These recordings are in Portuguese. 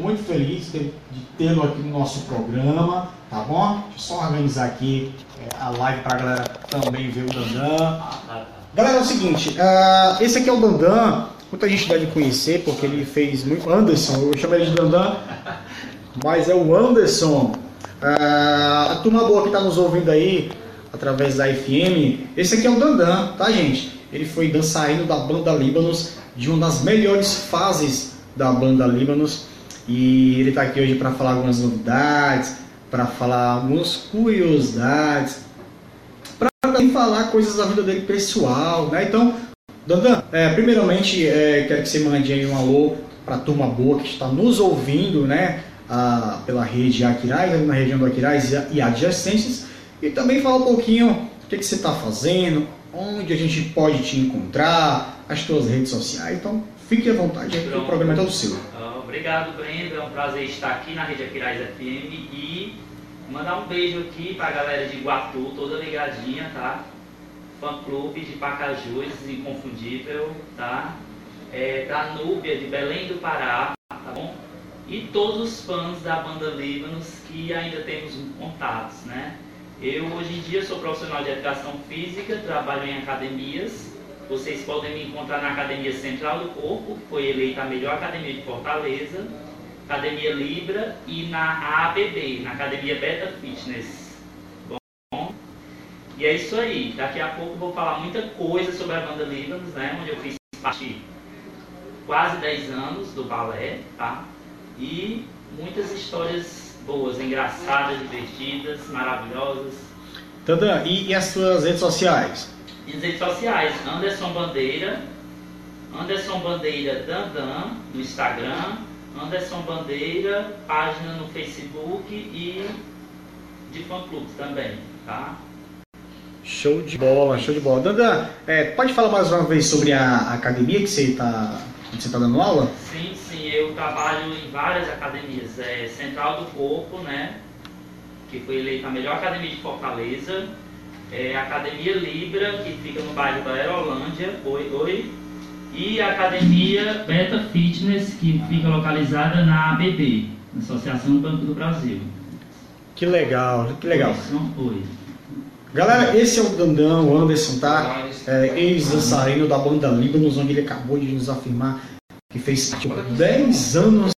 Estou muito feliz de, de tê-lo aqui no nosso programa, tá bom? Deixa eu só organizar aqui é, a live para a galera também ver o Dandan. Galera, é o seguinte, uh, esse aqui é o Dandan, muita gente deve conhecer porque ele fez muito. Anderson, eu chamo ele de Dandan, mas é o Anderson. Uh, a turma boa que está nos ouvindo aí, através da FM, esse aqui é o Dandan, tá gente? Ele foi dançarino da banda Líbanos, de uma das melhores fases da banda Líbanos. E ele está aqui hoje para falar algumas novidades, para falar algumas curiosidades, para também falar coisas da vida dele pessoal, né? Então, Dandan, é, primeiramente é, quero que você mande aí um alô para a turma boa que está nos ouvindo, né? A, pela rede Aquiraz, na região do Aquiraz e adjacências, e também falar um pouquinho o que, que você está fazendo, onde a gente pode te encontrar, as suas redes sociais. Então, fique à vontade, o programa é todo seu. Obrigado, Brendo. É um prazer estar aqui na Rede Aquiraz FM e mandar um beijo aqui para a galera de Iguatu, toda ligadinha, tá? Fã clube de Pacajus, inconfundível, tá? É, da Núbia, de Belém do Pará, tá bom? E todos os fãs da banda Líbanos que ainda temos contatos, né? Eu hoje em dia sou profissional de educação física, trabalho em academias vocês podem me encontrar na Academia Central do Corpo, que foi eleita a melhor academia de Fortaleza, Academia Libra e na ABB, na Academia Beta Fitness. Bom, e é isso aí. Daqui a pouco vou falar muita coisa sobre a banda Líbanos, né, onde eu fiz parte quase 10 anos do balé, tá? E muitas histórias boas, engraçadas, divertidas, maravilhosas. Tanda, e, e as suas redes sociais? Nas redes sociais, Anderson Bandeira, Anderson Bandeira Dandan no Instagram, Anderson Bandeira, página no Facebook e de fã clube também, tá? Show de bola, show de bola. Dandan, é, pode falar mais uma vez sobre a academia que você está você tá dando aula? Sim, sim, eu trabalho em várias academias. É, Central do Corpo, né? Que foi eleita a melhor academia de Fortaleza é, a Academia Libra, que fica no bairro da Aerolândia, oi, oi, e a Academia Beta Fitness, que fica localizada na ABB, Associação do Banco do Brasil. Que legal, que legal. Oi. Galera, esse é o Dandão, o Anderson, tá? É, Ex-dançarino da banda Líbanos, onde ele acabou de nos afirmar que fez tipo, 10 anos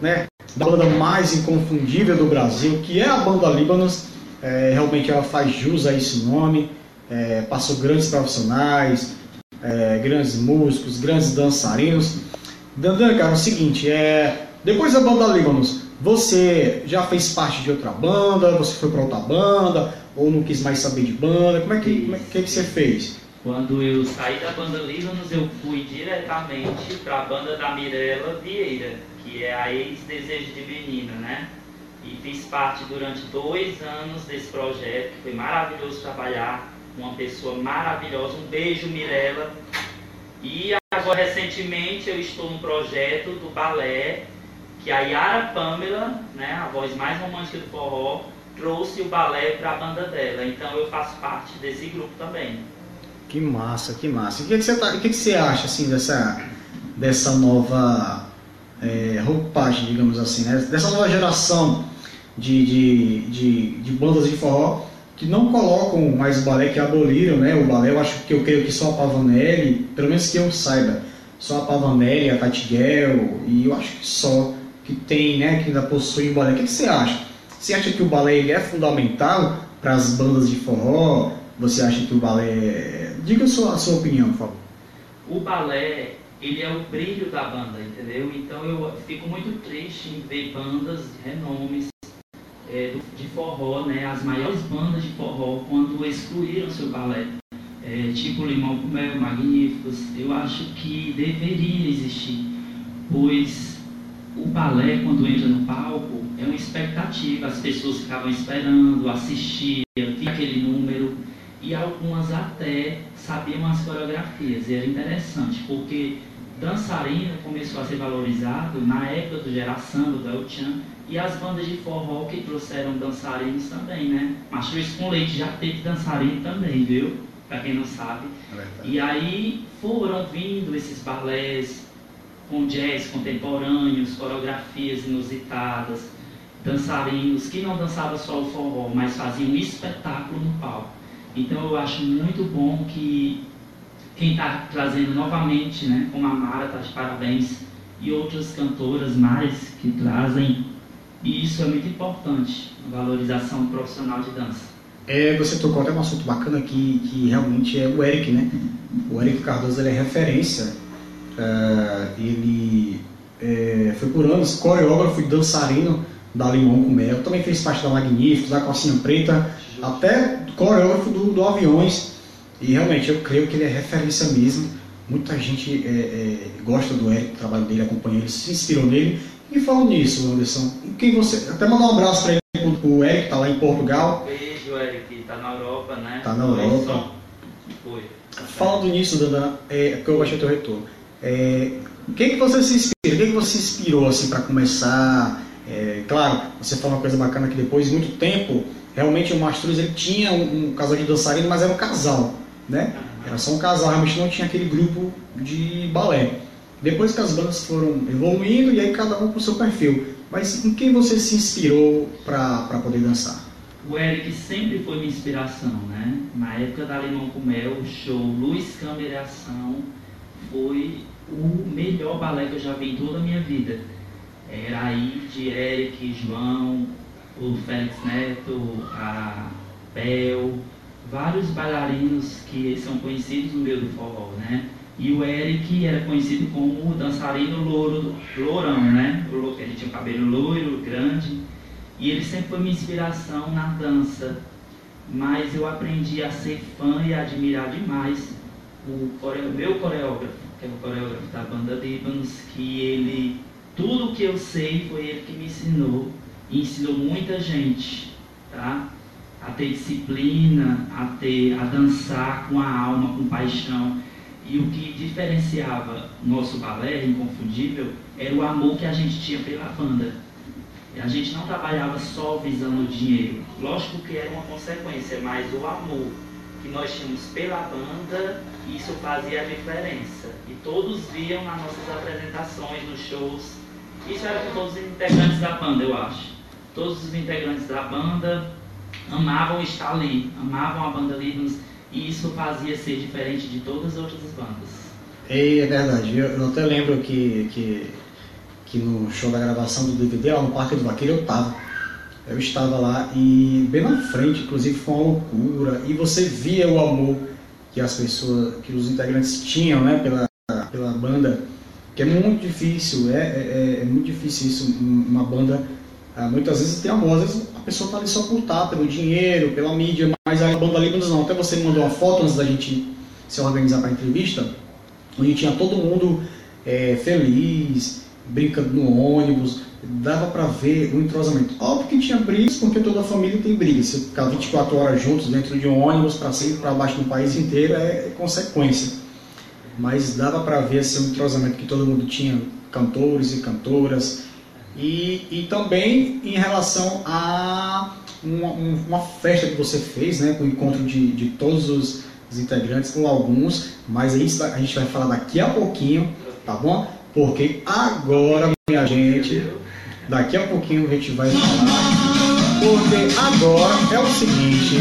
né, da banda mais inconfundível do Brasil, que é a banda Líbanos. É, realmente ela faz jus a esse nome, é, passou grandes profissionais, é, grandes músicos, grandes dançarinos. Dandan, cara, é o seguinte, é, depois da banda Líbanos, você já fez parte de outra banda, você foi para outra banda, ou não quis mais saber de banda, como é que, como é, que, que você fez? Quando eu saí da banda Líbanos, eu fui diretamente para a banda da Mirella Vieira, que é a ex-Desejo de Menina, né? E fiz parte durante dois anos desse projeto, foi maravilhoso trabalhar com uma pessoa maravilhosa. Um beijo, Mirella. E agora, recentemente, eu estou no projeto do balé, que a Yara Pamela, né, a voz mais romântica do forró, trouxe o balé para a banda dela. Então, eu faço parte desse grupo também. Que massa, que massa. E o que, que, você, tá, o que, que você acha assim, dessa, dessa nova é, roupagem, digamos assim, né? dessa nova geração de, de, de, de, bandas de forró que não colocam mais o balé, que aboliram né? o balé. Eu acho que eu creio que só a Pavanelli, pelo menos que eu saiba, só a Pavanelli, a Tatiguel, e eu acho que só que tem, né, que ainda possui o balé. O que, você acha? Você acha que o balé ele é fundamental para as bandas de forró? Você acha que o balé. Diga a sua, a sua opinião, por favor. O balé ele é o brilho da banda, entendeu? Então eu fico muito triste em ver bandas de renomes é, de forró, né, as maiores bandas de forró, quando excluíram seu balé, é, tipo Limão com Mel, Magníficos, eu acho que deveria existir, pois o balé, quando entra no palco, é uma expectativa, as pessoas ficavam esperando, assistiam, via aquele número, e algumas até sabiam as coreografias, e era interessante, porque dançarino começou a ser valorizado na época do Geração, do El Chan, e as bandas de forró que trouxeram dançarinos também, né? Machuis com Leite já teve dançarino também, viu? Para quem não sabe. É e aí foram vindo esses balés com jazz contemporâneos, coreografias inusitadas, dançarinos que não dançavam só o forró, mas faziam um espetáculo no palco. Então eu acho muito bom que quem está trazendo novamente, né, como a Mara está de parabéns, e outras cantoras mais que trazem, e isso é muito importante, valorização profissional de dança. É, você tocou até um assunto bacana que, que realmente é o Eric, né? O Eric Cardoso ele é referência. Uh, ele é, foi por anos coreógrafo e dançarino da Limão com Mel. Também fez parte da Magníficos, da Calcinha Preta, até coreógrafo do, do Aviões. E realmente eu creio que ele é referência mesmo. Muita gente é, é, gosta do Eric, do trabalho dele, acompanha ele, se inspirou nele. E falando nisso, Anderson, quem você. Até mandar um abraço para ele, o Eric, que está lá em Portugal. Beijo, Eric, está na Europa, né? Está na Europa. Foi. Falando nisso, Dana, é, porque eu do teu retorno. É, o que, que você se inspira? O que, que você se inspirou assim, para começar? É, claro, você falou uma coisa bacana que depois de muito tempo, realmente o Mastruz ele tinha um, um casal de dançarino, mas era um casal, né? Era só um casal, realmente não tinha aquele grupo de balé. Depois que as bandas foram evoluindo e aí cada um com seu perfil. Mas em quem você se inspirou para poder dançar? O Eric sempre foi minha inspiração, né? Na época da Limão com Mel, o show Luz Câmera Ação foi o melhor balé que eu já vi em toda a minha vida. Era aí de Eric, João, o Félix Neto, a Bel, vários bailarinos que são conhecidos no meio do forró, né? E o Eric era conhecido como o dançarino louro, lourão, né? Ele tinha o cabelo loiro, grande. E ele sempre foi minha inspiração na dança. Mas eu aprendi a ser fã e a admirar demais o meu coreógrafo, que é o coreógrafo da banda Líbanos, que ele, tudo que eu sei foi ele que me ensinou. E ensinou muita gente, tá? A ter disciplina, a ter, a dançar com a alma, com paixão. E o que diferenciava nosso balé, inconfundível, era o amor que a gente tinha pela banda. A gente não trabalhava só visando o dinheiro. Lógico que era uma consequência, mas o amor que nós tínhamos pela banda, isso fazia a diferença. E todos viam nas nossas apresentações, nos shows. Isso era com todos os integrantes da banda, eu acho. Todos os integrantes da banda amavam estar ali, amavam a banda Livros e isso fazia ser diferente de todas as outras bandas. É, é verdade, eu, eu, até lembro que, que, que no show da gravação do DVD, lá no Parque do Vaqueiro, eu estava. Eu estava lá e bem na frente, inclusive foi uma loucura, e você via o amor que as pessoas, que os integrantes tinham né, pela, pela banda, que é muito difícil, é, é, é muito difícil isso, uma banda ah, muitas vezes tem amor, às vezes a pessoa está ali só por estar, pelo dinheiro, pela mídia, mas a banda Líbanos não. Até você me mandou uma foto antes da gente se organizar para a entrevista, onde tinha todo mundo é, feliz, brincando no ônibus, dava para ver o entrosamento. Óbvio que tinha brigas, porque toda a família tem brigas. Se ficar 24 horas juntos dentro de um ônibus, para cima e para baixo no país inteiro, é, é consequência. Mas dava para ver assim, o entrosamento que todo mundo tinha, cantores e cantoras, e, e também em relação a uma, uma, festa que você fez, né, com o encontro de, de todos os, integrantes, ou alguns, mas isso a gente vai falar daqui a pouquinho, tá bom? Porque agora, minha gente, daqui a pouquinho a gente vai falar, porque agora é o seguinte,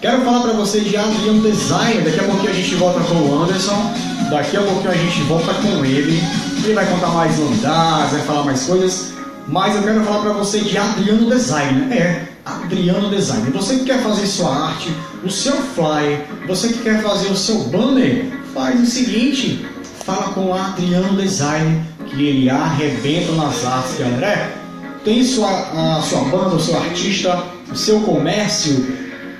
quero falar para vocês de Adriano Design, daqui a pouquinho a gente volta com o Anderson, daqui a pouquinho a gente volta com ele, ele vai contar mais novidades, vai falar mais coisas. Mas eu quero falar para você de Adriano Design. É, Adriano Design. Você que quer fazer sua arte, o seu flyer, você que quer fazer o seu banner, faz o seguinte: fala com o Adriano Design, que ele arrebenta nas artes, galera. É, tem sua, a sua banda, o seu artista, o seu comércio,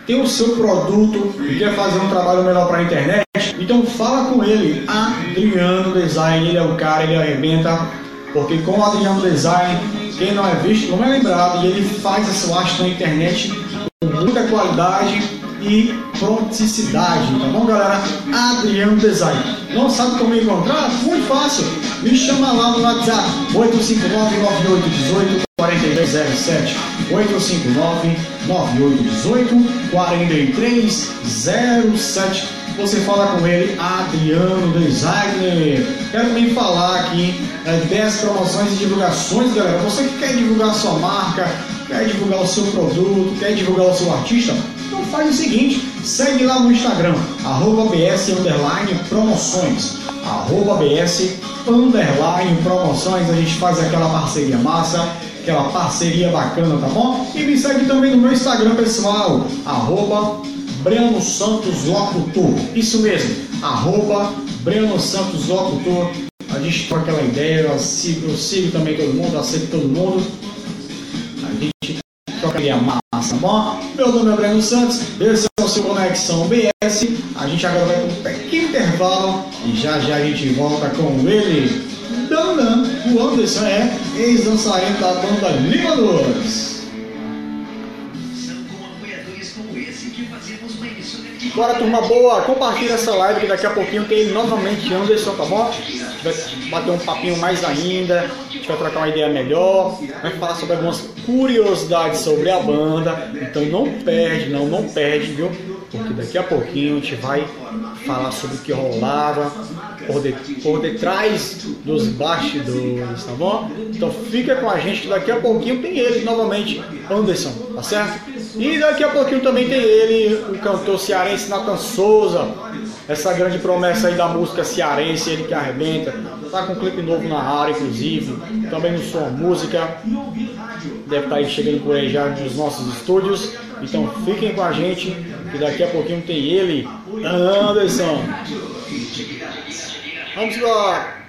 tem o seu produto e quer fazer um trabalho melhor para a internet. Então fala com ele, Adriano Design, ele é o cara, ele arrebenta, porque com o Adriano Design, quem não é visto não é lembrado, e ele faz a sua arte na internet com muita qualidade e pronticidade, tá bom galera? Adriano Design. Não sabe como encontrar? Muito fácil. Me chama lá no WhatsApp 859 9818 4307 859 9818 4307 você fala com ele, Adriano Designer. Quero também falar aqui é, 10 promoções e divulgações, galera. Você que quer divulgar a sua marca, quer divulgar o seu produto, quer divulgar o seu artista, então faz o seguinte, segue lá no Instagram, arroba BS Promoções. Arroba BS Promoções, a gente faz aquela parceria massa, aquela parceria bacana, tá bom? E me segue também no meu Instagram pessoal, arroba Breno Santos Locutor. Isso mesmo, arroba Breno Santos Locutor. A gente troca aquela ideia, eu sigo, eu sigo também todo mundo, aceito todo mundo. A gente troca a massa, tá bom? Meu nome é Breno Santos, esse é o seu Conexão BS. A gente agora vai para um pequeno intervalo e já já a gente volta com ele. Dandan, o Anderson é ex-dançarino da banda Lima 2. Bora, turma boa, compartilha essa live que daqui a pouquinho tem novamente Anderson, tá bom? Vai bater um papinho mais ainda, a gente vai trocar uma ideia melhor, vai falar sobre algumas curiosidades sobre a banda. Então não perde, não, não perde, viu? Porque daqui a pouquinho a gente vai falar sobre o que rolava por, de, por detrás dos bastidores, tá bom? Então fica com a gente que daqui a pouquinho tem ele novamente, Anderson, tá certo? E daqui a pouquinho também tem ele, o cantor cearense Nathan Souza, essa grande promessa aí da música cearense, ele que arrebenta, tá com um clipe novo na área, inclusive, também no Som Música, deve estar tá aí chegando por aí já nos nossos estúdios, então fiquem com a gente, que daqui a pouquinho tem ele, Anderson. Vamos embora!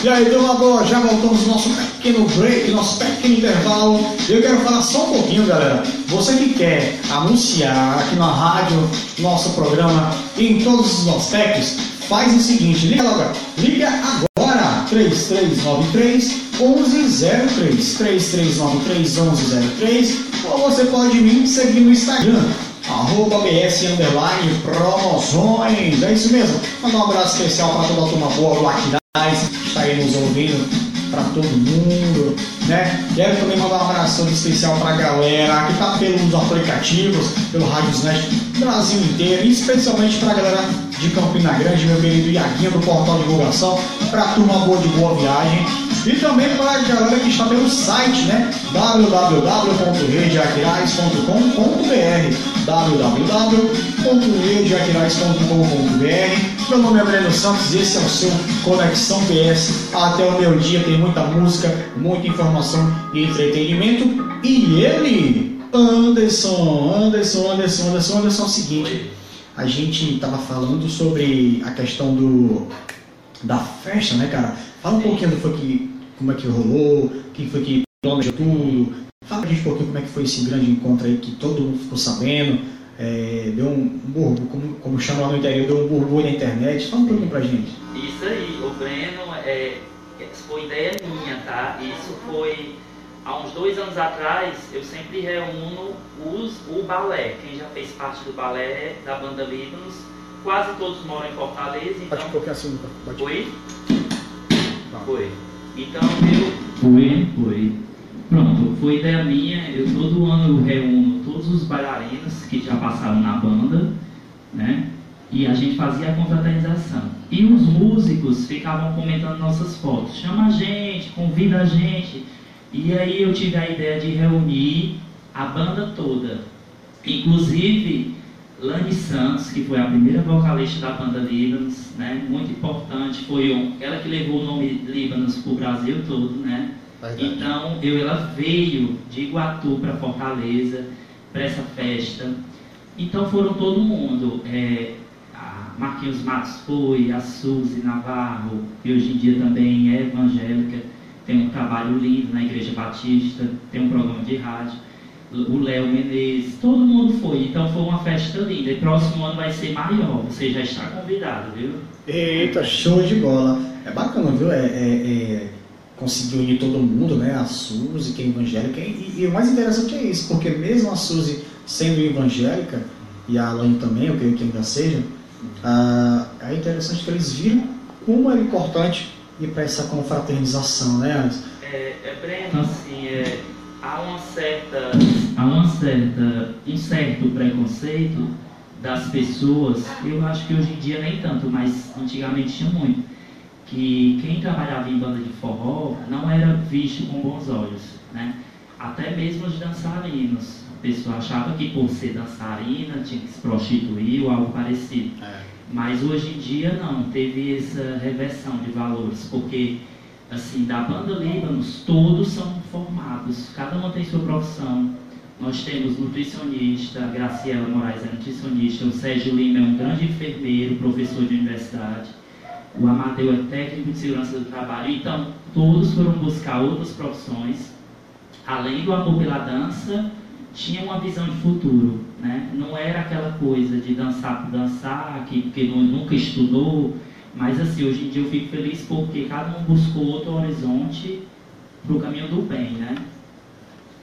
E aí, turma boa, já voltamos no nosso pequeno break, nosso pequeno intervalo. Eu quero falar só um pouquinho, galera. Você que quer anunciar aqui na rádio nosso programa em todos os aspectos, faz o seguinte, liga agora, liga agora, 3393 1103, 3393 1103, ou você pode me seguir no Instagram, arroba BS Underline Promoções, é isso mesmo. Mandar um abraço especial para toda a turma boa do Aquidá está aí nos ouvindo, para todo mundo, né? Quero também mandar um abraço especial para a galera que está pelos aplicativos, pelo Rádiosnet Brasil inteiro, e especialmente para a galera de Campina Grande, meu querido Iaguinho do Portal Divulgação, para a turma boa de boa viagem, e também para a galera que está pelo site, né? www.redeaquirais.com.br www.redeaquirais.com.br Meu nome é Breno Santos e esse é o seu Conexão PS. Até o meu dia tem muita música, muita informação e entretenimento. E ele, Anderson, Anderson, Anderson, Anderson, Anderson, é o seguinte. A gente estava falando sobre a questão do da festa, né, cara? Fala um pouquinho do foi que, como é que rolou, quem foi que planejou tudo. Fala pra gente um pouquinho como é que foi esse grande encontro aí que todo mundo ficou sabendo. É, deu um burro, como, como chama lá no interior, deu um burburinho na internet. Fala um pouquinho pra gente. Isso aí, o Breno, é, foi ideia minha, tá? Isso foi há uns dois anos atrás, eu sempre reúno os, o balé. Quem já fez parte do balé da banda Líbanos, quase todos moram em Fortaleza. Então... Bate um pouquinho assim, bate. Foi? Tá. Foi. Então eu. Foi, foi. Pronto, foi ideia minha. Eu todo ano eu reúno todos os bailarinos que já passaram na banda, né? E a gente fazia a confraternização. E os músicos ficavam comentando nossas fotos. Chama a gente, convida a gente. E aí eu tive a ideia de reunir a banda toda. Inclusive, Lani Santos, que foi a primeira vocalista da banda Líbanos, né? Muito importante, foi ela que levou o nome Líbanos para o Brasil todo, né? Verdade. Então, eu, ela veio de Iguatu para Fortaleza, para essa festa. Então foram todo mundo. É, Marquinhos Matos foi, a Suzy Navarro, que hoje em dia também é evangélica, tem um trabalho lindo na Igreja Batista, tem um programa de rádio. O Léo Menezes, todo mundo foi, então foi uma festa linda. E próximo ano vai ser maior, você já está convidado, viu? Eita, show de bola! É bacana, viu? É, é, é conseguir unir todo mundo, né? A Suzy, que é evangélica, e, e, o mais interessante é isso, porque mesmo a Suzy sendo evangélica, e a Alane também, eu creio que ainda seja, ah, é interessante que eles viram como é importante ir para essa confraternização, né? É, é Breno, assim, é, há uma certa, há uma certa, um certo preconceito das pessoas, eu acho que hoje em dia nem tanto, mas antigamente tinha muito, que quem trabalhava em banda de forró não era visto com bons olhos, né? Até mesmo os dançarinos. A pessoa achava que por ser dançarina tinha que se prostituir ou algo parecido. É. Mas hoje em dia não, teve essa reversão de valores, porque assim, da banda Líbanos, todos são formados, cada um tem sua profissão. Nós temos nutricionista, Graciela Moraes é nutricionista, o Sérgio Lima é um grande enfermeiro, professor de universidade, o Amadeu é técnico de segurança do trabalho. Então, todos foram buscar outras profissões, além do amor pela dança, tinha uma visão de futuro, né? Não era aquela coisa de dançar por dançar, que, que nunca estudou, mas assim, hoje em dia eu fico feliz porque cada um buscou outro horizonte para o caminho do bem, né?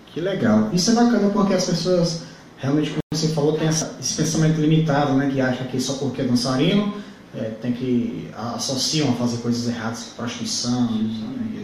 Que legal. Isso é bacana porque as pessoas realmente, como você falou, tem essa, esse pensamento limitado, né? Que acha que só porque é dançarino é, tem que associam a fazer coisas erradas, prostituição,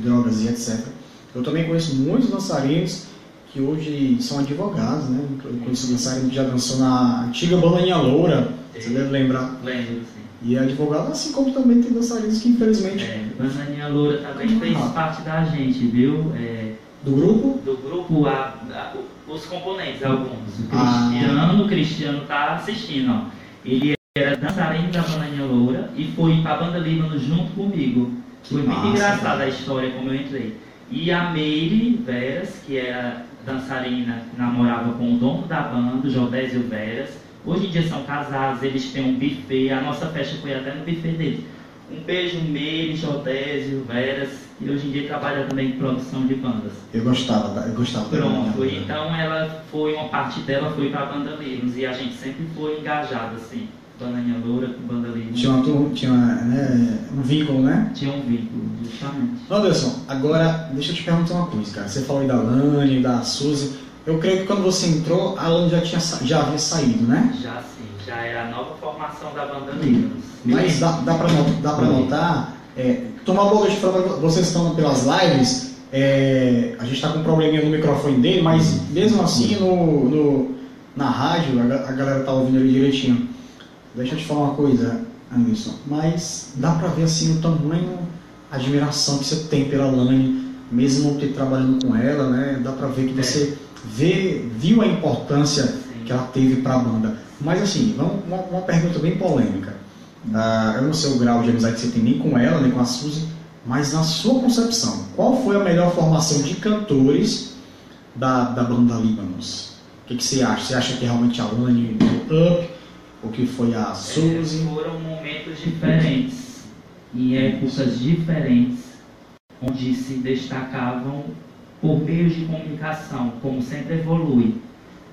drogas e etc. Eu também conheço muitos dançarinos que hoje são advogados, né? Eu conheço um dançarino que já dançou na antiga Bananinha Loura, você deve lembrar? Lembro, sim. E é advogado, assim como também tem dançarinos que infelizmente. É, Bananinha Loura também fez parte da gente, viu? É, do grupo? Do grupo, a, a, os componentes, alguns. O ah. Cristiano, ah. o Cristiano tá assistindo, ó. Ele era dançarino da Bananinha Loura e foi pra banda Líbano junto comigo. Foi muito engraçada a história como eu entrei. E a Meire Veras, que era dançarina, namorava com o dono da banda, o Jodésio Veras. Hoje em dia são casados, eles têm um buffet, a nossa festa foi até no buffet deles. Um beijo, Meire, Jodésio, Veras, e hoje em dia trabalha também em produção de bandas. Eu gostava, eu gostava Pronto, então ela foi, uma parte dela foi para a banda Livros, e a gente sempre foi engajado, assim. Bananinha Loura com Banda Livre. Tinha, uma, tinha né, um vínculo, né? Tinha um vínculo, justamente. Anderson, agora deixa eu te perguntar uma coisa, cara. Você falou aí da Lani, da Suzy. Eu creio que quando você entrou, a Lani já, tinha, já havia saído, né? Já sim, já era a nova formação da Banda Livre. Mas dá, dá pra, dá pra notar, é, tomar boa de fora, vocês estão pelas lives, é, a gente está com um probleminha no microfone dele, mas mesmo assim no, no na rádio a, a galera tá ouvindo ele direitinho. Deixa eu te falar uma coisa, Anderson, mas dá pra ver assim o tamanho, a admiração que você tem pela Lani, mesmo não ter trabalhando com ela, né? Dá pra ver que você vê, viu a importância que ela teve para a banda. Mas assim, vamos, uma, uma pergunta bem polêmica. Uh, eu não sei o grau de amizade que você tem nem com ela, nem com a Suzy, mas na sua concepção, qual foi a melhor formação de cantores da, da banda Líbanos? O que, que você acha? Você acha que realmente a Lani do Up o que foi a Suzy. foram momentos diferentes, em épocas diferentes, onde se destacavam por meios de comunicação, como sempre evolui.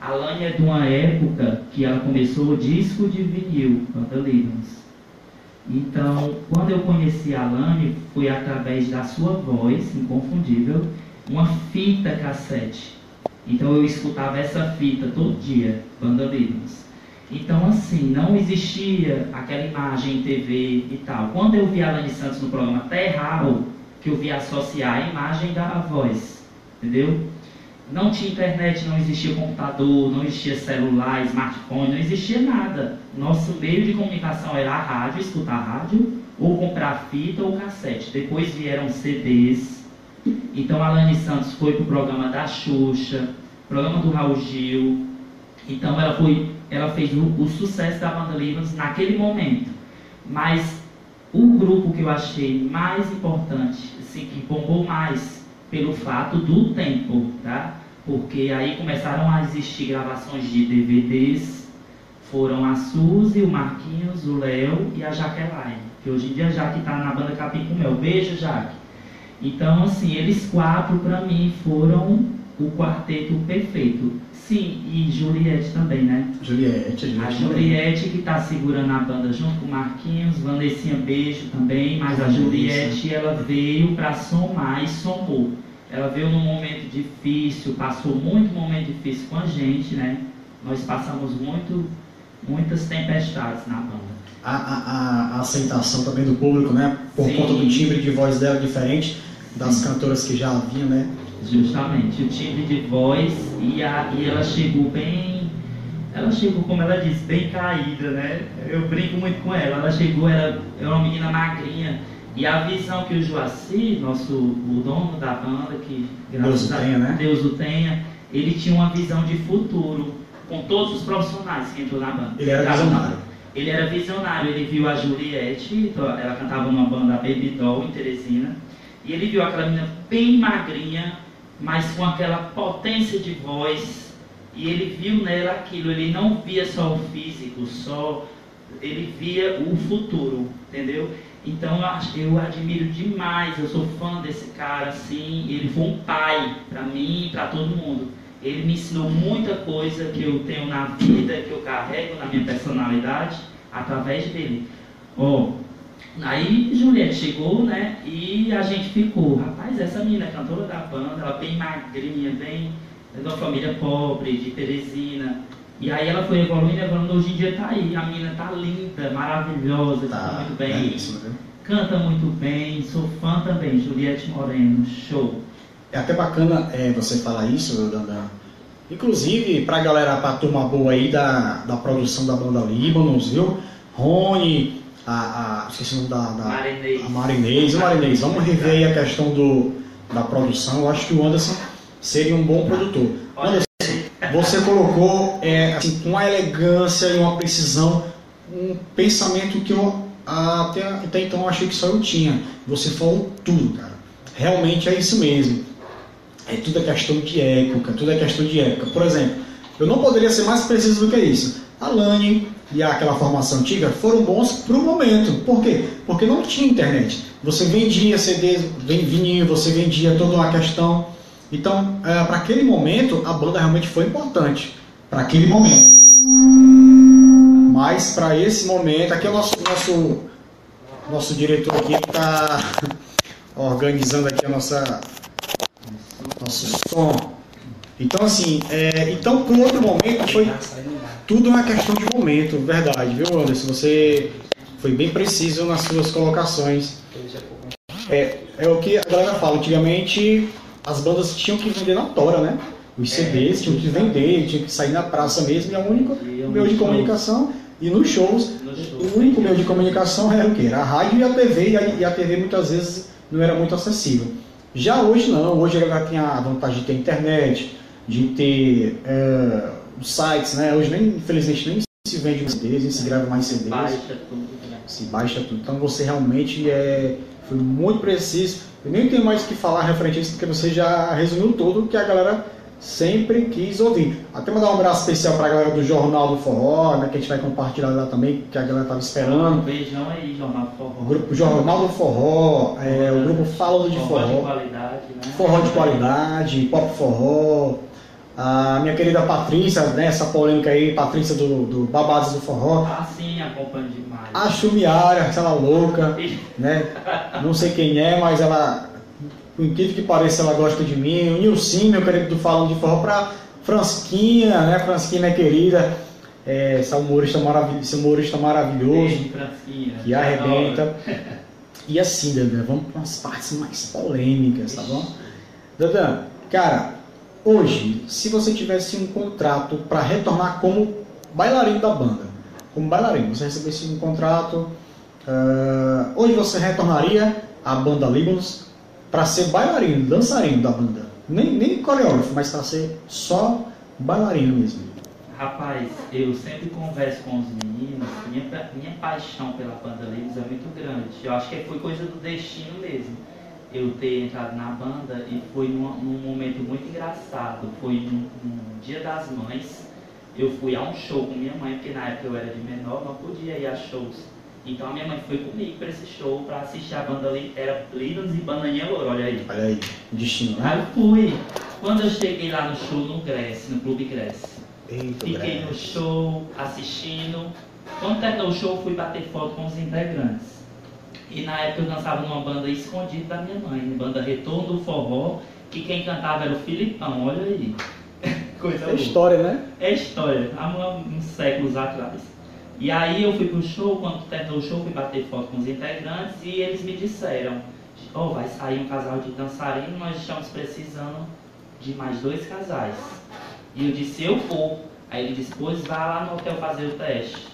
A Lani é de uma época que ela começou o disco de vinil, Vandalismos. Então, quando eu conheci a Lani, foi através da sua voz, inconfundível, uma fita cassete. Então eu escutava essa fita todo dia, Vandalismos. Então, assim, não existia aquela imagem em TV e tal. Quando eu vi a Lani Santos no programa Terral, que eu vi associar a imagem da voz, entendeu? Não tinha internet, não existia computador, não existia celular, smartphone, não existia nada. Nosso meio de comunicação era a rádio, escutar a rádio, ou comprar fita ou cassete. Depois vieram CDs. Então a Lani Santos foi para o programa da Xuxa, programa do Raul Gil. Então ela foi ela fez o, o sucesso da banda Livros naquele momento. Mas o grupo que eu achei mais importante, assim, que bombou mais pelo fato do tempo, tá? Porque aí começaram a existir gravações de DVDs, foram a Suzy, o Marquinhos, o Léo e a Jaqueline, que hoje em dia a Jaque está na banda Capim com Mel. Beijo, Jaque. Então, assim, eles quatro, para mim, foram o quarteto perfeito. Sim, e Juliette também, né? Juliette, a Juliette. A Juliette que está segurando a banda junto com o Marquinhos, Vanessinha Beijo também, mas a Juliette ela veio para somar e somou. Ela veio num momento difícil, passou muito momento difícil com a gente, né? Nós passamos muito, muitas tempestades na banda. A, a, a aceitação também do público, né? Por Sim. conta do timbre de voz dela diferente das Sim. cantoras que já haviam, né? Justamente, o timbre de voz e, a, e ela chegou bem, ela chegou, como ela disse, bem caída, né? Eu brinco muito com ela. Ela chegou, era, era uma menina magrinha. E a visão que o Joaci, nosso, o dono da banda, que Deus o tenha, né? Deus o tenha, ele tinha uma visão de futuro com todos os profissionais que entrou na banda. Ele era visionário. Ele era visionário, ele viu a Juliette, ela cantava numa banda Baby Doll em Teresina, e ele viu aquela menina bem magrinha, mas com aquela potência de voz, e ele viu nela aquilo, ele não via só o físico, só ele via o futuro, entendeu? Então eu admiro demais, eu sou fã desse cara, assim, ele foi um pai para mim e para todo mundo. Ele me ensinou muita coisa que eu tenho na vida, que eu carrego na minha personalidade, através dele. Oh, aí Juliette chegou, né? E a gente ficou, rapaz, essa menina é cantora da banda, ela bem magrinha, bem é de uma família pobre, de Teresina. E aí ela foi evoluindo, evoluindo, hoje em dia tá aí. A menina tá linda, maravilhosa, tá, canta muito bem. É isso, né? Canta muito bem, sou fã também, Juliette Moreno, show. É até bacana é, você falar isso, Dandan. Inclusive, pra galera, pra turma boa aí da, da produção da banda Líbanos, viu? Rony, a, a, esqueci o nome da, da Marinês. A Marinês. O Marinês, vamos rever aí a questão do, da produção. Eu acho que o Anderson seria um bom produtor. Anderson, você colocou é, assim, com uma elegância e uma precisão um pensamento que eu até, até então achei que só eu tinha. Você falou tudo, cara. Realmente é isso mesmo. É tudo é questão de época, tudo é questão de época. Por exemplo, eu não poderia ser mais preciso do que isso. A Lani e aquela formação antiga foram bons para o momento. Por quê? Porque não tinha internet. Você vendia CDs, vinil, você vendia toda uma questão. Então, é, para aquele momento, a banda realmente foi importante. Para aquele momento. Mas para esse momento, aqui é o nosso, nosso, nosso diretor aqui que está organizando aqui a nossa nosso som. Então, assim, é, então, um outro momento, foi tudo uma questão de momento, verdade, viu, Anderson? Você foi bem preciso nas suas colocações. É, é o que a galera fala, antigamente as bandas tinham que vender na tora, né? Os CDs tinham que vender, tinham que sair na praça mesmo, e o único meio de comunicação, e nos shows, o único meio de comunicação era o quê? Era a rádio e a TV, e a TV muitas vezes não era muito acessível. Já hoje não, hoje ela tem a vantagem de ter internet, de ter é, sites, né? Hoje nem, infelizmente nem se vende mais CDs, nem se grava mais CDs. Se baixa tudo. Né? Se baixa tudo. Então você realmente é, foi muito preciso. Eu nem tenho mais o que falar referente a isso, porque você já resumiu tudo que a galera sempre quis ouvir. Até mandar um abraço especial para a galera do Jornal do Forró, né, que a gente vai compartilhar lá também, que a galera estava esperando. Um beijão aí, Jornal do Forró. O grupo Jornal do Forró, é, o grupo Falando de Forró. Forró de qualidade, né? Forró de qualidade, Pop Forró. A minha querida Patrícia, né, essa polêmica aí, Patrícia do, do Babados do Forró. Ah, sim, acompanho demais. A Chumiara, aquela louca, né? Não sei quem é, mas ela por incrível que pareça, ela gosta de mim. O Nilson, meu querido do Falando de Forró, para Fransquinha, né? Fransquinha, minha querida, é, essa humorista, maravilhoso, esse humorista maravilhoso, que arrebenta. E assim, Dandan, vamos para as partes mais polêmicas, tá bom? Dandan, cara, hoje, se você tivesse um contrato para retornar como bailarino da banda, como bailarino, você recebesse um contrato, uh, hoje você retornaria à banda Libos para ser bailarino, dançarino da banda. Nem, nem coreógrafo, mas para ser só bailarino mesmo. Rapaz, eu sempre converso com os meninos, minha, minha paixão pela banda Livres é muito grande. Eu acho que foi coisa do destino mesmo. Eu ter entrado na banda e foi num, num momento muito engraçado. Foi no, no Dia das Mães. Eu fui a um show com minha mãe, porque na época eu era de menor, não podia ir a shows então a minha mãe foi comigo para esse show para assistir a banda ali, era Linus e Bananinha Loura, olha aí. Olha aí, destino, né? Aí eu fui. Quando eu cheguei lá no show no Grécia, no Clube Grécia, Eita, fiquei no show assistindo. Quando terminou o show, fui bater foto com os integrantes. E na época eu dançava numa banda escondida da minha mãe, banda Retorno do Forró, que quem cantava era o Filipão, olha aí. Coisa é história, né? É história, há uns séculos atrás. E aí eu fui pro show, quando terminou o show, fui bater foto com os integrantes e eles me disseram, oh, vai sair um casal de dançarino, nós estamos precisando de mais dois casais. E eu disse, eu vou. Aí ele disse, pois vá lá no hotel fazer o teste.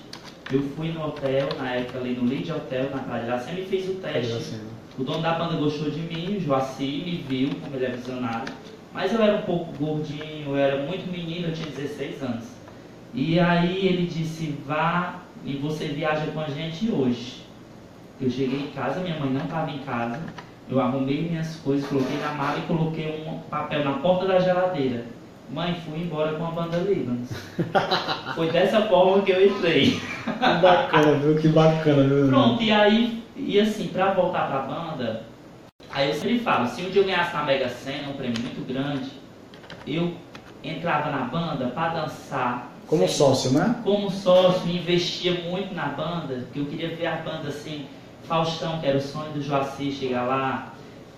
Eu fui no hotel, na época ali no Lead Hotel, na Praia de Iracema, e fiz o teste. O dono da banda gostou de mim, o Joaci me viu, como ele é visionário. Mas eu era um pouco gordinho, eu era muito menino, eu tinha 16 anos. E aí ele disse, vá e você viaja com a gente hoje. Eu cheguei em casa, minha mãe não estava em casa. Eu arrumei minhas coisas, coloquei na mala e coloquei um papel na porta da geladeira. Mãe, fui embora com a banda Líbanos. Foi dessa forma que eu entrei. Que bacana, viu? Que bacana, viu? Pronto, e aí, e assim, pra voltar pra banda, aí eu sempre falo, se um dia eu ganhasse na Mega Sena, um prêmio muito grande, eu entrava na banda pra dançar. Como sempre, sócio, né? Como sócio, investia muito na banda, porque eu queria ver a banda assim, Faustão, que era o sonho do Joaci, chegar lá,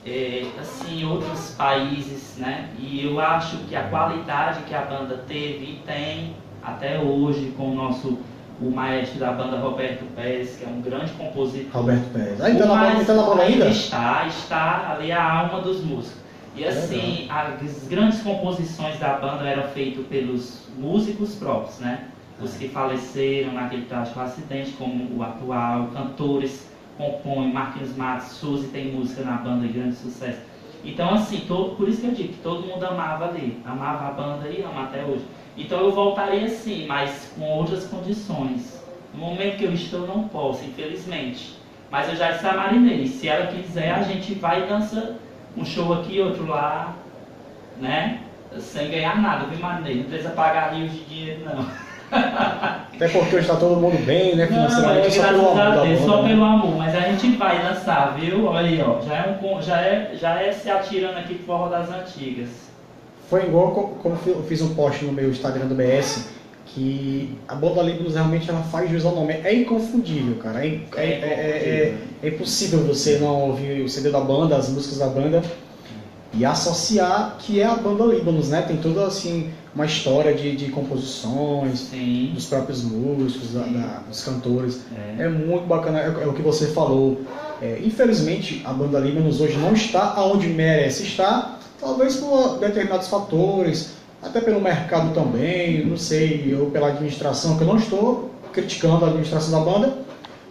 é, assim, outros países, né? E eu acho que a qualidade que a banda teve e tem até hoje com o nosso o maestro da banda Roberto Pérez, que é um grande compositor. Roberto Pérez. Aí tá na, tá na banda ainda? Está, está ali a alma dos músicos. E assim, as grandes composições da banda eram feitas pelos músicos próprios, né? Os que faleceram naquele trágico acidente, como o atual, cantores compõe, Marquinhos Matos, Suzy tem música na banda de grande sucesso. Então, assim, todo, por isso que eu digo que todo mundo amava ali, amava a banda e ama até hoje. Então eu voltaria sim, mas com outras condições. No momento que eu estou, não posso, infelizmente. Mas eu já disse a Marinei, se ela quiser, a gente vai e dança um show aqui, outro lá, né? Sem ganhar nada, viu, Marinei? Não precisa pagar rios de dinheiro, não. Até porque hoje está todo mundo bem, né? Financeiramente, não, é, só pelo amor. Deus, só pelo amor, mas a gente vai lançar, viu? Olha aí, ó. Já é, um, já é, já é se atirando aqui por forró das antigas. Foi igual como eu fiz um post no meu Instagram do BS, que a banda Libros realmente ela faz jus ao nome. É inconfundível, cara. É, é, é, é, é impossível você não ouvir o CD da banda, as músicas da banda e associar que é a banda Líbanos, né? Tem toda assim uma história de, de composições Sim. dos próprios músicos, da, da, dos cantores. É. é muito bacana, é, é, o que você falou. É, infelizmente a banda Líbanos hoje não está aonde merece estar, talvez por determinados fatores, até pelo mercado também, não sei, ou pela administração, que eu não estou criticando a administração da banda,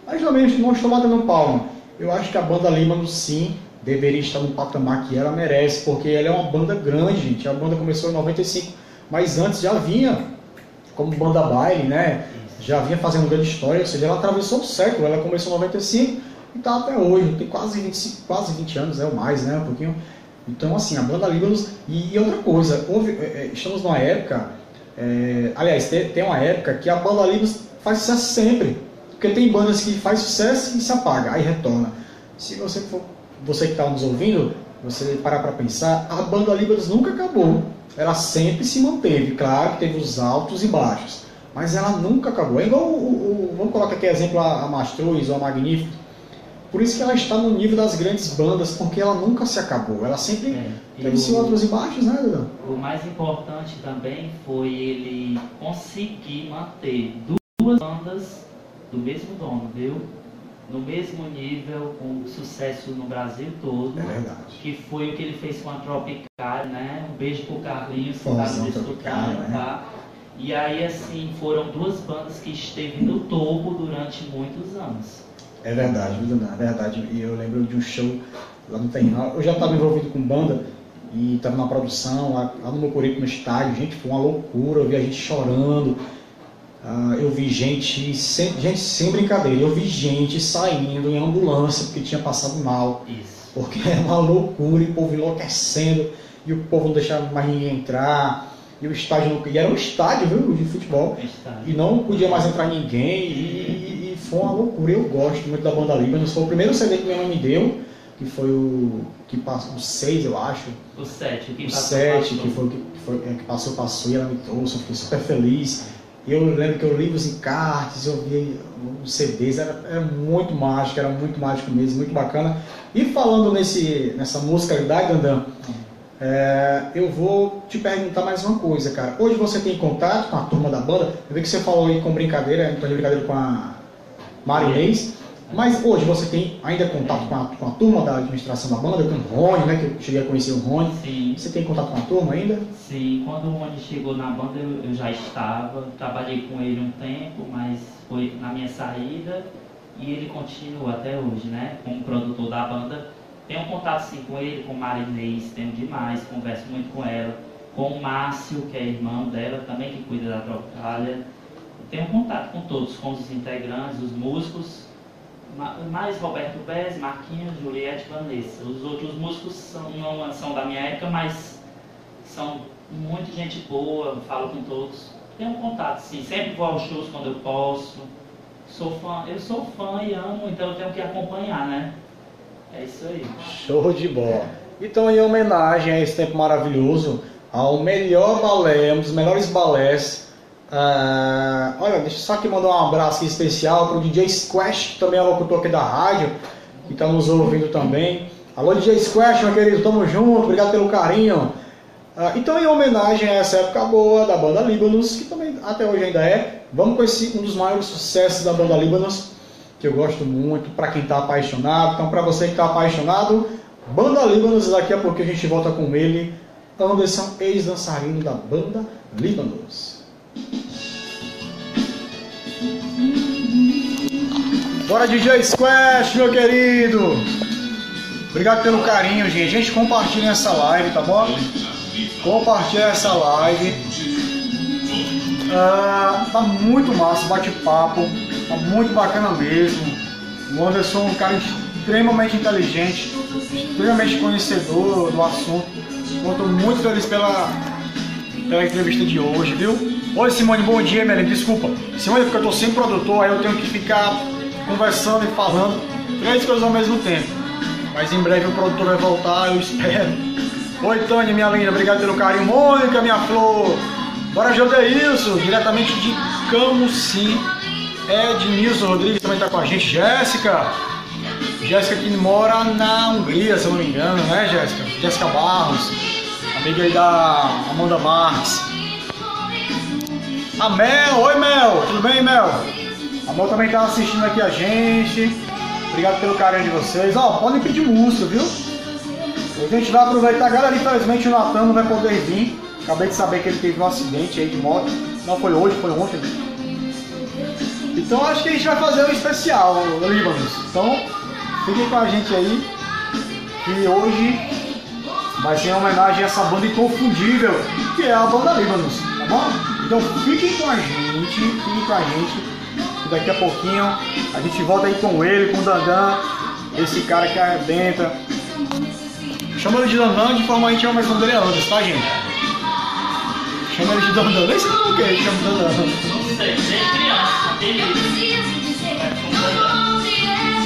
mas também não estou batendo palma. Eu acho que a banda Líbanos sim deveria estar no patamar que ela merece, porque ela é uma banda grande, gente. A banda começou em 95, mas antes já vinha como banda baile, né? Já vinha fazendo grande história, ou seja, ela atravessou o século, ela começou em 95 e está até hoje, tem quase 25, quase 20 anos, é o mais, né? Um pouquinho. Então, assim, a banda Líbanos. E, e outra coisa, houve, é, é, estamos numa época, é, aliás, tem, tem uma época que a banda Líbanos faz sucesso sempre. Porque tem bandas que faz sucesso e se apaga, aí retorna. Se você for você que está nos ouvindo, você parar para pensar, a banda Libras nunca acabou. Ela sempre se manteve. Claro que teve os altos e baixos, mas ela nunca acabou. É igual, o, o, vamos colocar aqui exemplo a, a Mastruz ou a Magnífico. Por isso que ela está no nível das grandes bandas, porque ela nunca se acabou. Ela sempre é, teve seus altos e baixos, né, Duda? O mais importante também foi ele conseguir manter duas bandas do mesmo dono, viu? No mesmo nível, com sucesso no Brasil todo. É verdade. Que foi o que ele fez com a Tropical, né? Um beijo pro Carlinhos, que está nos escutando, né? tá? E aí, assim, foram duas bandas que esteve no topo durante muitos anos. É verdade, viu, É verdade. E eu lembro de um show lá no terminal. Eu já estava envolvido com banda e estava na produção, lá, lá no meu currículo no estádio. Gente, foi uma loucura. Eu vi a gente chorando ah, eu vi gente sem, gente, sem brincadeira, eu vi gente saindo em ambulância porque tinha passado mal. Isso. Porque é uma loucura e o povo enlouquecendo, e o povo não deixava mais ninguém entrar, e o estádio não. E era um estádio, viu, de futebol. Estádio. E não podia mais entrar ninguém, e, e, foi uma loucura. Eu gosto muito da banda Líbanos. Foi o primeiro CD que minha mãe me deu, que foi o. que passou, o 6, eu acho. O 7, que o passou. 7, que foi, que, foi, é, que passou, passou, e ela me trouxe, eu fiquei super feliz. E eu lembro que eu li os encartes, eu vi os CDs, era, era, muito mágico, era muito mágico mesmo, muito bacana. E falando nesse, nessa musicalidade, Dandan, é, eu vou te perguntar mais uma coisa, cara. Hoje você tem contato com a turma da banda? Eu vi que você falou aí com brincadeira, então de brincadeira com a Marinês. Mas hoje você tem ainda contato com a, com a turma da administração da banda, com o Rony, né? Que eu cheguei a conhecer o Rony. Sim. Você tem contato com a turma ainda? Sim, quando o Rony chegou na banda eu, eu já estava, trabalhei com ele um tempo, mas foi na minha saída e ele continua até hoje, né? Como produtor da banda. Tenho um contato sim com ele, com Marinês, tenho demais, converso muito com ela, com o Márcio, que é irmão dela, também que cuida da Tropicália. Tenho contato com todos, com os integrantes, os músicos, mais Roberto Bez, Marquinhos, Juliette Vanessa. Os outros músicos são, não são da minha época, mas são muita gente boa, falo com todos. Tenho contato, sim, sempre vou aos shows quando eu posso. Sou fã, eu sou fã e amo, então eu tenho que acompanhar, né? É isso aí. Show de bola. Então, em homenagem a esse tempo maravilhoso, ao melhor balé, um dos melhores balés. Uh, olha, deixa só aqui mandar um abraço especial para o DJ Squash, que também é locutor aqui da rádio, que está nos ouvindo também. Alô, DJ Squash, meu querido, tamo junto, obrigado pelo carinho. Uh, então, em homenagem a essa época boa da banda Líbanos, que também até hoje ainda é, vamos conhecer um dos maiores sucessos da banda Líbanos, que eu gosto muito, para quem está apaixonado. Então, para você que está apaixonado, Banda Líbanos, daqui a pouco a gente volta com ele, Anderson, ex-dançarino da Banda Líbanos. Bora DJ Squash, meu querido! Obrigado pelo carinho, gente. Gente, compartilhem essa live, tá bom? Compartilha essa live. Ah, tá muito massa, bate-papo. Tá muito bacana mesmo. O Anderson é um cara extremamente inteligente, extremamente conhecedor do assunto. Estou muito feliz pela, pela entrevista de hoje, viu? Oi Simone, bom dia, Melanie. Desculpa. Simone, porque eu estou sem produtor, aí eu tenho que ficar conversando e falando três coisas ao mesmo tempo. Mas em breve o produtor vai voltar, eu espero. Oi, Tânia, minha linda, obrigado pelo carinho. Mônica, minha flor. Bora, isso, diretamente de Camusim. Ednilson Rodrigues também está com a gente. Jéssica. Jéssica que mora na Hungria, se eu não me engano, né, Jéssica? Jéssica Barros. Amiga aí da Amanda Marques. A Mel. Oi, Mel. Tudo bem, Mel? A Mel também está assistindo aqui a gente. Obrigado pelo carinho de vocês. Ó, podem pedir música, viu? A gente vai aproveitar. Galera, infelizmente o Natan não vai poder vir. Acabei de saber que ele teve um acidente aí de moto. Não foi hoje, foi ontem. Então acho que a gente vai fazer um especial, Líbanos. Então fiquem com a gente aí. Que hoje vai ser uma homenagem a essa banda inconfundível, que é a banda Líbanos, tá bom? Então fiquem com a gente, fiquem com a gente. E daqui a pouquinho a gente volta aí com ele, com o Dandan, esse cara que arrebenta. Chama ele de Dandan de forma a gente chama mais dele Anderson, tá gente? Chama ele de Dandan, nem sei como que é, chama Dandan.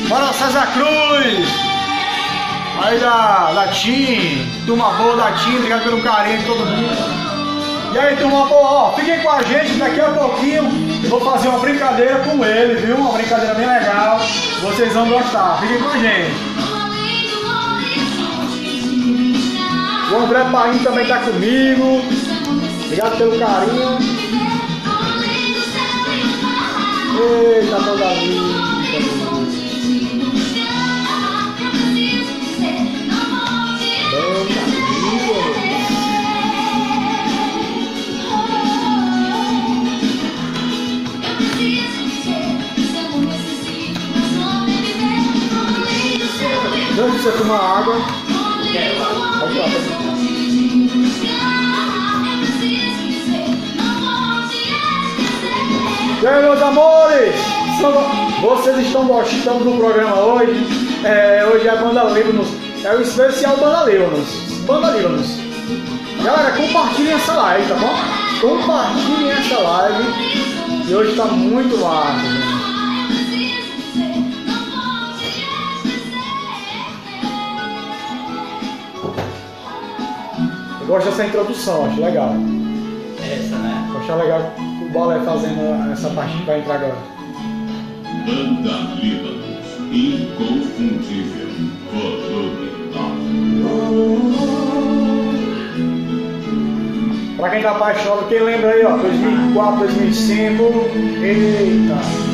Não. Bora César Cruz! Aí da, da TIM, turma boa da TIM, obrigado pelo carinho de todo mundo. E aí, turma boa, ó, fiquem com a gente, daqui a pouquinho vou fazer uma brincadeira com ele, viu? Uma brincadeira bem legal, vocês vão gostar, fiquem com a gente. O André Paim também tá comigo, obrigado pelo carinho. Eita, toda a de você tomar água, lá, E aí, meus amores? Vocês estão gostando do programa hoje? É, hoje é a Banda Líbanos. É o especial Banda Líbanos. Banda Líbanos. Galera, compartilhem essa live, tá bom? Compartilhem essa live. E hoje está muito massa, gosto dessa introdução, acho legal. Essa, né? Acho legal Bola fazendo essa parte que vai entrar agora. Banda Líbanos, inconfundível, volume 9. Pra quem tá apaixonado, quem lembra aí, ó, 2004, 2005, eita.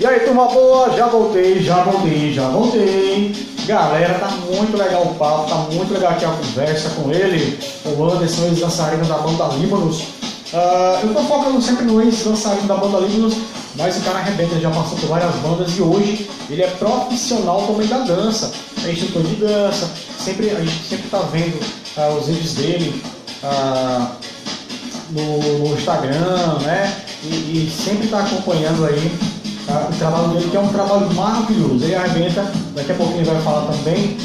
E aí, turma boa, já voltei, já voltei, já voltei. Galera, tá muito legal o papo, tá muito legal aqui a conversa com ele, o Anderson, ex-dançarino da banda Líbanos. Uh, eu tô focando sempre no ex-dançarino da banda Líbanos, mas o cara arrebenta, já passou por várias bandas e hoje ele é profissional também da dança, é instrutor de dança, sempre, a gente sempre está vendo uh, os vídeos dele uh, no, no, Instagram, né? E, e sempre está acompanhando aí uh, o trabalho dele, que é um trabalho maravilhoso. Ele arrebenta, daqui a pouquinho ele vai falar também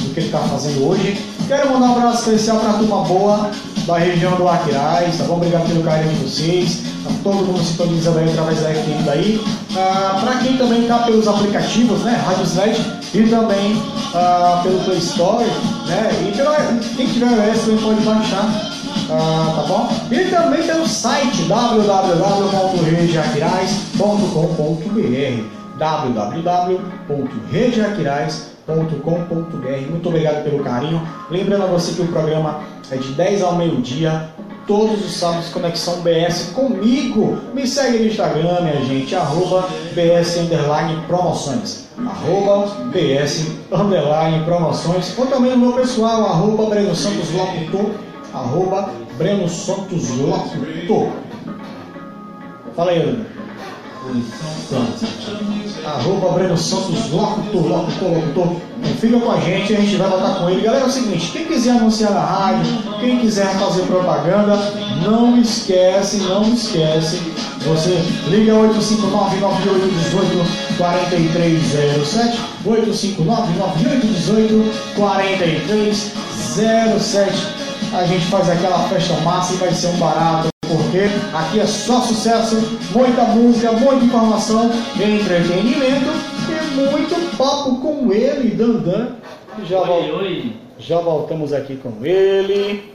do que ele está fazendo hoje. Quero mandar um abraço especial para a turma boa da região do Aquiraz, tá bom? Obrigado pelo carinho de vocês. Tá todo mundo sintonizando aí através da FM daí. Ah, para quem também tá pelos aplicativos, né? Radiosnet e também ah, pelo Play Store, né? E pela, quem tiver iOS também pode baixar. Ah, tá bom? E também tem o site www.redeaquiraz.com.br www.redeaquiraz.com.br Muito obrigado pelo carinho. Lembrando a você que o programa é de 10 ao meio-dia, todos os sábados, Conexão BS comigo. Me segue no Instagram, minha gente, arroba BS Underline Promoções. Arroba BS Underline Promoções. Ou também no meu pessoal, arroba Breno Santos Locutor. Arroba Breno Santos Locutor. Fala aí. Arroba Breno Santos, locutor, locutor, locutor. Fica com a gente, a gente vai voltar com ele. Galera, é o seguinte, quem quiser anunciar na rádio, quem quiser fazer propaganda, não esquece, não esquece. Você liga 859 9818 4307 859 9818 4307 A gente faz aquela festa massa e vai ser um barato porque aqui é só sucesso, muita música, muita informação, entretenimento e muito papo com ele, Dandan. Já, oi, oi. já voltamos aqui com ele.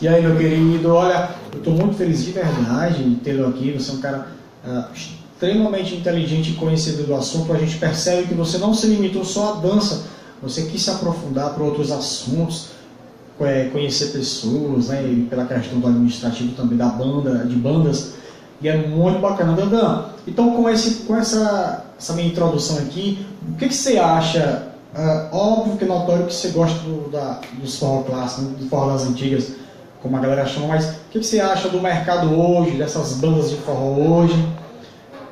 E aí, meu querido, olha, eu estou muito feliz de verdade de tê-lo aqui. Você é um cara uh, extremamente inteligente e conhecedor do assunto. A gente percebe que você não se limitou só à dança, você quis se aprofundar para outros assuntos conhecer pessoas, né, e pela questão do administrativo também da banda, de bandas, e é muito bacana, Dandan. Então, com, esse, com essa, essa minha introdução aqui, o que, que você acha? Uh, óbvio que é notório que você gosta do, da, dos forró clássicos, do forró das antigas, como a galera chama, mas o que, que você acha do mercado hoje, dessas bandas de forró hoje?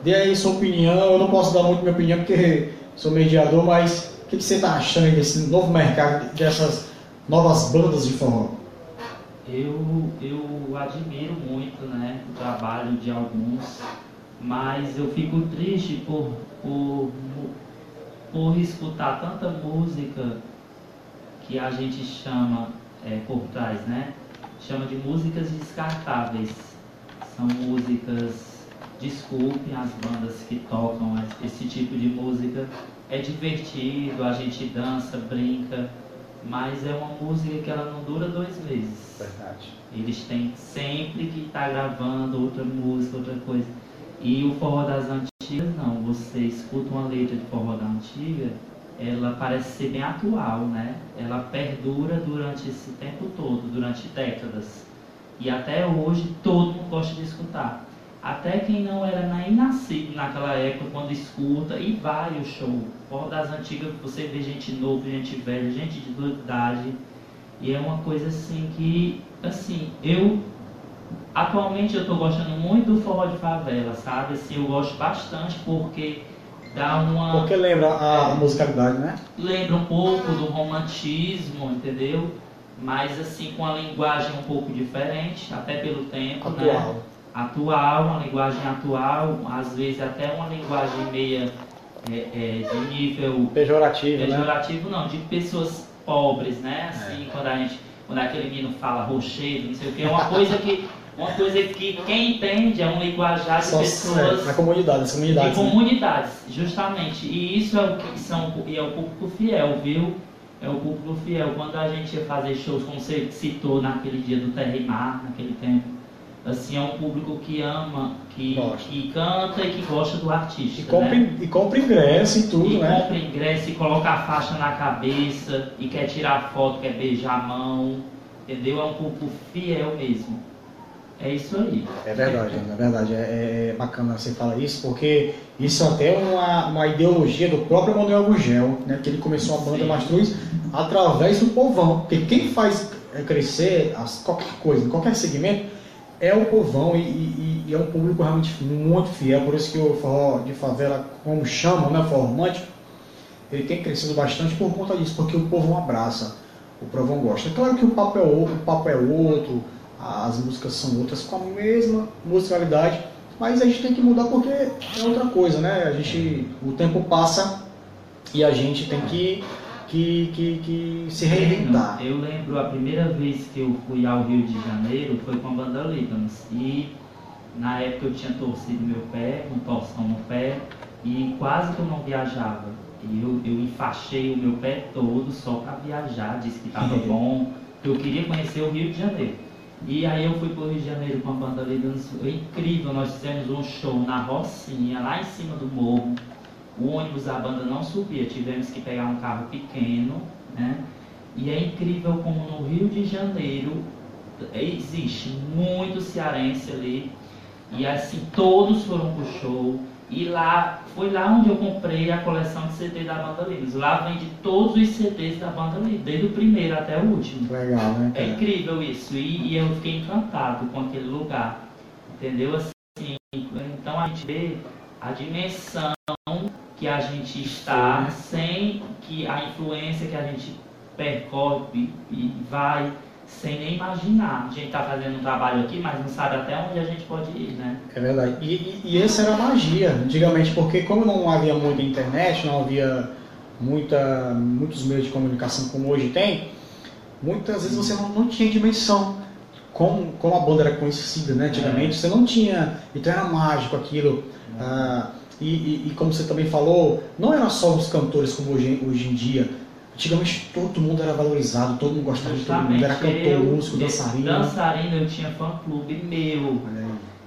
Dê aí sua opinião, eu não posso dar muito minha opinião porque sou mediador, mas o que, que você está achando desse novo mercado, dessas novas bandas de forró? Eu, eu admiro muito né, o trabalho de alguns, mas eu fico triste por, por, por escutar tanta música que a gente chama é, por trás, né? Chama de músicas descartáveis. São músicas, desculpem as bandas que tocam esse tipo de música. É divertido, a gente dança, brinca, mas é uma música que ela não dura dois meses. Verdade. Eles têm sempre que estar tá gravando outra música, outra coisa. E o forró das antigas não, você escuta uma letra de forró da antiga, ela parece ser bem atual, né? Ela perdura durante esse tempo todo, durante décadas. E até hoje todo mundo gosta de escutar. Até quem não era nem nascido naquela época, quando escuta, e vai o show. Fora das antigas, você vê gente nova, gente velha, gente de toda idade. E é uma coisa assim que, assim, eu atualmente eu estou gostando muito do forró de favela, sabe? Assim, eu gosto bastante porque dá uma. Porque lembra a é, musicalidade, né? Lembra um pouco do romantismo, entendeu? Mas assim, com a linguagem um pouco diferente, até pelo tempo, né? Atual. né? Atual, uma linguagem atual, às vezes até uma linguagem meia é, é, de nível pejorativo, pejorativo né? não, de pessoas pobres, né? Assim, é. quando a gente, quando aquele menino fala rochedo, não sei o que, é uma coisa que uma coisa que quem entende é um linguajar de Só, pessoas. É, na comunidade, as comunidades. De né? comunidades, justamente. E isso é o que são e é o público fiel, viu? É o público fiel. Quando a gente ia fazer shows, como você citou naquele dia do Terra e Mar, naquele tempo, assim, é um público que ama, que, que canta e que gosta do artista. E compra, né? e compra ingresso e tudo, e né? compra ingresso e coloca a faixa na cabeça e quer tirar foto, quer beijar a mão. Entendeu? É um público fiel mesmo. É isso aí. É verdade, é verdade. É, é bacana você falar isso, porque isso é até uma, uma ideologia do próprio Manuel Gugel, né? Que ele começou a banda Mastruz através do povão. Porque quem faz crescer as, qualquer coisa, qualquer segmento, é o povão e, e, e, é um público realmente muito fiel. Por isso que o forró de favela, como chamam, né? Forró romântico, ele tem crescido bastante por conta disso, porque o povão abraça, o povão gosta. É claro que o papo é, o papo é outro as músicas são outras com a mesma musicalidade, mas a gente tem que mudar porque é outra coisa, né? A gente, o tempo passa e a gente tem que, que, que, que se reinventar. Eu lembro a primeira vez que eu fui ao Rio de Janeiro foi com a banda Líbanos e na época eu tinha torcido meu pé, um torção no pé e quase que eu não viajava. E eu, eu enfaixei o meu pé todo só para viajar, disse que estava bom, que eu queria conhecer o Rio de Janeiro. E aí eu fui para o Rio de Janeiro com a banda Lidans, foi incrível, nós fizemos um show na Rocinha, lá em cima do morro. O ônibus da banda não subia, tivemos que pegar um carro pequeno, né? E é incrível como no Rio de Janeiro existe muito cearense ali. E assim, todos foram pro show. E lá, foi lá onde eu comprei a coleção de CD da Banda Livres. Lá vende todos os CDs da Banda Livres, desde o primeiro até o último. Legal, né? É incrível isso. E, e, eu fiquei encantado com aquele lugar. Entendeu? Assim, então a gente vê a dimensão que a gente está, sem que a influência que a gente percorre e vai sem nem imaginar. A gente está fazendo um trabalho aqui, mas não sabe até onde a gente pode ir, né? É verdade. E, e, e essa era a magia, antigamente, porque como não havia muita internet, não havia muita, muitos meios de comunicação como hoje tem, muitas vezes você não, não tinha dimensão. Como, como a banda era conhecida né, antigamente, é. você não tinha. Então era mágico aquilo. Ah, e, e, e, como você também falou, não era só os cantores como hoje, hoje em dia Antigamente todo mundo era valorizado, todo mundo gostava Justamente, de todo mundo, era cantor, eu, músico, dançarino. Dançarino eu tinha fã clube meu.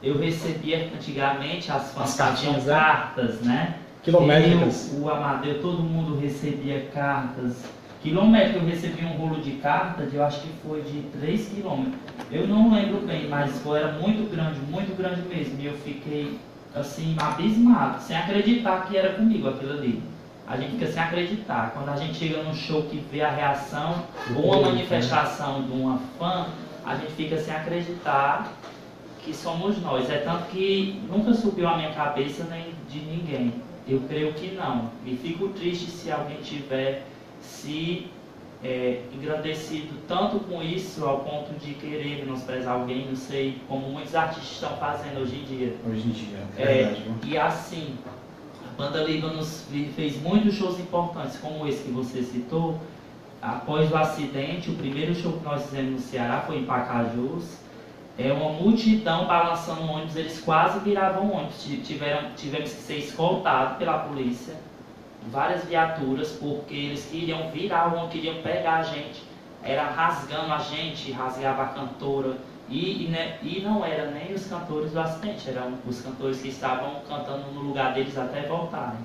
Eu recebia antigamente as fãs as né? cartas, né? Quilométricas. Eu, o Amadeu, todo mundo recebia cartas. Quilométrico eu recebi um rolo de cartas, eu acho que foi de 3 quilômetros. Eu não lembro bem, mas foi, era muito grande, muito grande mesmo. E eu fiquei assim, abismado, sem acreditar que era comigo aquilo ali a gente fica sem acreditar. Quando a gente chega num show que vê a reação ou uma manifestação de uma fã, a gente fica sem acreditar que somos nós. É tanto que nunca subiu a minha cabeça nem de ninguém. Eu creio que não. E fico triste se alguém tiver se é, engrandecido tanto com isso ao ponto de querer menosprezar alguém, não sei, como muitos artistas estão fazendo hoje em dia. Hoje em dia, é, é verdade. E assim, Banda Líbanos fez muitos shows importantes, como esse que você citou. Após o acidente, o primeiro show que nós fizemos no Ceará foi em Pacajus. É uma multidão balançando o ônibus, eles quase viravam o ônibus. Tiveram, tivemos que ser escoltados pela polícia, várias viaturas, porque eles queriam virar ônibus, queriam pegar a gente. Era rasgando a gente, rasgava a cantora e, e, né, e, não era nem os cantores do acidente, eram os cantores que estavam cantando no lugar deles até voltarem.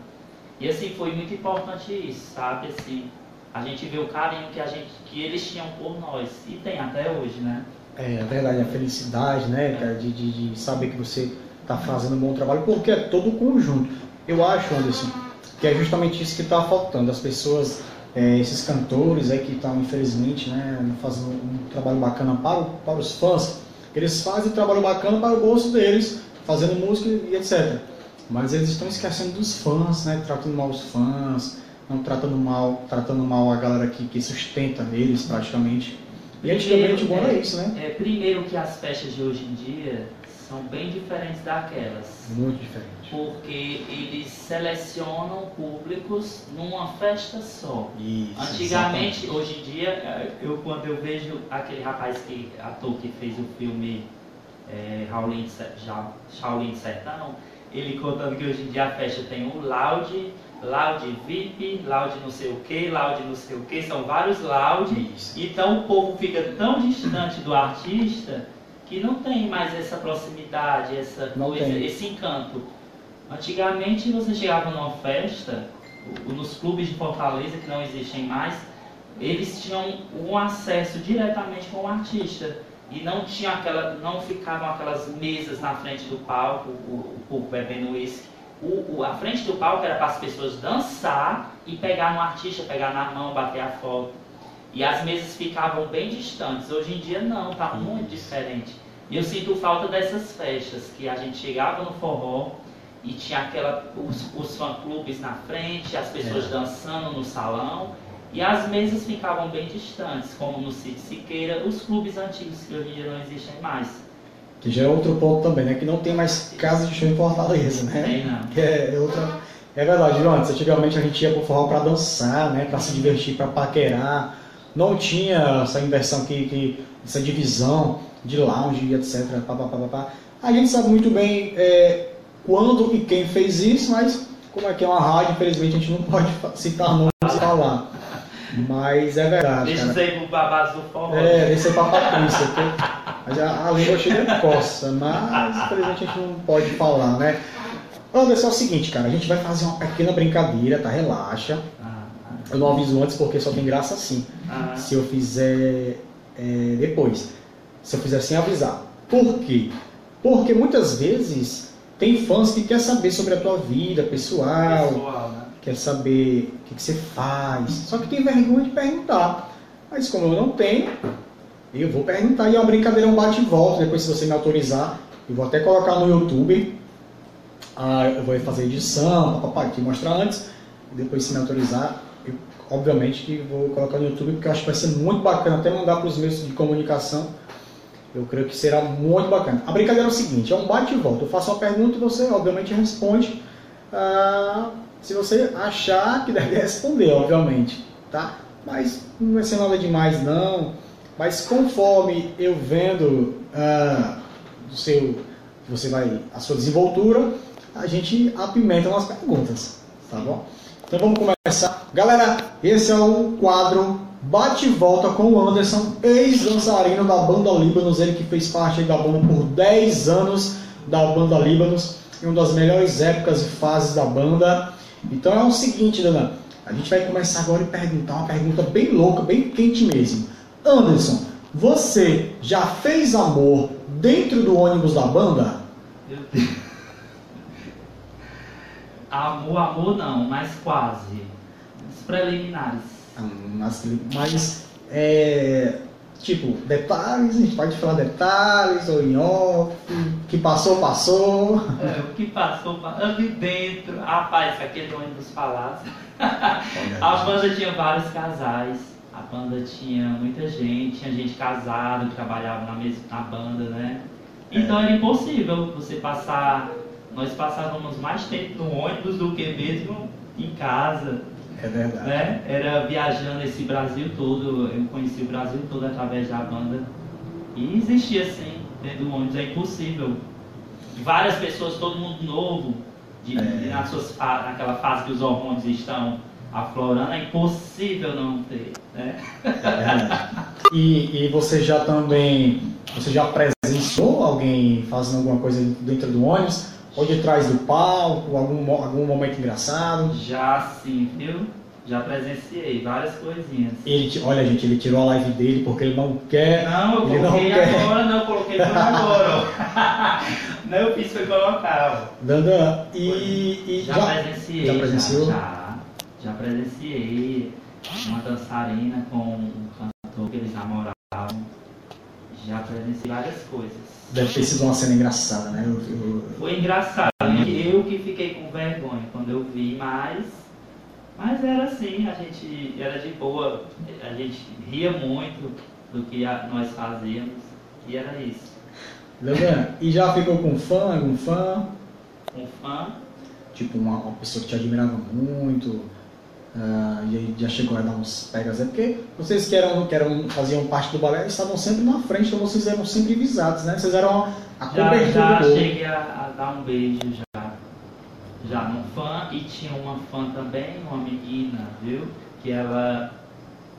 E assim, foi muito importante isso, sabe? Assim, a gente vê o carinho que, a gente, que eles tinham por nós, e tem até hoje, né? É, é verdade, a felicidade, né, de, de, de saber que você está fazendo um bom trabalho, porque é todo o conjunto. Eu acho, Anderson, que é justamente isso que está faltando. As pessoas é, esses cantores aí que estão, infelizmente, né, fazendo um trabalho bacana para, para os fãs, eles fazem trabalho bacana para o bolso deles, fazendo música e etc. Mas eles estão esquecendo dos fãs, né, tratando mal os fãs, não tratando mal, tratando mal a galera que, que sustenta eles praticamente. E antigamente o bom era isso, né? É, primeiro que as festas de hoje em dia são bem diferentes daquelas. Muito diferente. Porque eles selecionam públicos numa festa só. Isso, Antigamente, exatamente. hoje em dia, eh, eu quando eu vejo aquele rapaz que ator que fez o filme é, Shaolin, Shaolin Sertão, ele contando que hoje em dia a festa tem um loud, loud VIP, loud não sei o que, loud não sei o que, são vários loud. Então o povo fica tão distante do artista que não tem mais essa proximidade, essa coisa, esse encanto. Antigamente você chegava numa festa, nos clubes de Fortaleza que não existem mais, eles tinham um acesso diretamente com o artista e não tinha aquela, não ficavam aquelas mesas na frente do palco, o, o povo bebendo uísque. O, o, a frente do palco era para as pessoas dançar e pegar no artista, pegar na mão, bater a foto. E as mesas ficavam bem distantes. Hoje em dia não, está muito diferente. E eu sinto falta dessas festas, que a gente chegava no forró e tinha aquela, os, os fã-clubes na frente, as pessoas é. dançando no salão, e as mesas ficavam bem distantes, como no Cid Siqueira, os clubes antigos que hoje em dia não existem mais. Que já é outro ponto também, né? Que não tem mais casa de show em Fortaleza, né? Tem não. Que é outra... É verdade, antes, antigamente a gente ia pro forró para dançar, né? Para se divertir, para paquerar. Não tinha essa inversão que, que essa divisão de lounge e etc. Pá, pá, pá, pá, A gente sabe muito bem é, quando e quem fez isso, mas como é que é uma rádio, infelizmente a gente não pode citar nomes e falar. Mas é verdade. Deixa isso aí pro babados do forró. É, deixa aí pra Patrícia. Mas a, a língua chega de coça, mas infelizmente a gente não pode falar, né? Anderson, é o seguinte, cara, a gente vai fazer uma pequena brincadeira, tá? Relaxa. Eu não aviso antes porque só tem graça assim. Ah. Se eu fizer é, depois se eu fizer sem avisar. Por quê? Porque muitas vezes tem fãs que quer saber sobre a tua vida pessoal, pessoal né? quer saber o que, que, você faz, só que tem vergonha de perguntar. Mas como eu não tenho, eu vou perguntar. E é uma brincadeira, um bate e volta, depois se você me autorizar, eu vou até colocar no YouTube, ah, eu vou fazer edição, papai, te mostrar antes, depois se me autorizar, obviamente que vou colocar no YouTube, porque acho que vai ser muito bacana até mandar para os meios de comunicação, eu creio que será muito bacana. A brincadeira é o seguinte, é um bate e volta. Eu faço uma pergunta e você, obviamente, responde ah, se você achar que deve responder, obviamente, tá? Mas não vai ser nada demais, não. Mas conforme eu vendo ah, o seu, você vai, a sua desenvoltura, a gente apimenta nas perguntas, tá bom? Então vamos começar. Galera, esse é o quadro bate e volta com o Anderson, ex-dançarino da banda Líbanos, ele que fez parte da banda por 10 anos da banda Líbanos, em uma das melhores épocas e fases da banda. Então é o seguinte, Dana, a gente vai começar agora e perguntar uma pergunta bem louca, bem quente mesmo. Anderson, você já fez amor dentro do ônibus da banda? Amor, amor não, mas quase. Os preliminares mas é, tipo, detalhes, a gente pode falar detalhes ou em off, que passou, passou. É, o que passou, ali dentro, rapaz, aquele ônibus falasse. a banda tinha vários casais, a banda tinha muita gente, tinha gente casada que trabalhava na, mesma, na banda, né? Então é. era impossível você passar. Nós passávamos mais tempo no ônibus do que mesmo em casa. É verdade. Né? Era viajando esse Brasil todo, eu conheci o Brasil todo através da banda. E existia assim, dentro do ônibus, é impossível. Várias pessoas, todo mundo novo, de, é. nas suas, naquela fase que os hormônios estão aflorando, é impossível não ter. Né? É e, e você já também, você já presenciou alguém fazendo alguma coisa dentro do ônibus? Ou de trás do palco, algum, algum momento engraçado? Já sim, viu? Já presenciei várias coisinhas. Ele, olha, gente, ele tirou a live dele porque ele não quer. Não, eu coloquei não agora, não, coloquei por agora. não, eu fiz foi colocar. Dandan, e, e. já, já presenciei. Já presenciou? Já, já presenciei uma dançarina com um cantor que eles namoravam. Já presenciei várias coisas. Deve ter sido uma cena engraçada, né? Eu, eu... Foi engraçado. Eu que fiquei com vergonha quando eu vi, mas. Mas era assim, a gente era de boa, a gente ria muito do que nós fazíamos e era isso. Leandro, e já ficou com fã, algum fã? Um fã? Tipo, uma, uma pessoa que te admirava muito, ah, e aí já chegou a dar uns pegas, é porque vocês que eram, que eram, faziam parte do balé estavam sempre na frente, então vocês eram sempre visados, né? Vocês eram a Já, cobertura já do gol. cheguei a, a dar um beijo já. Já num fã e tinha uma fã também, uma menina, viu? Que ela,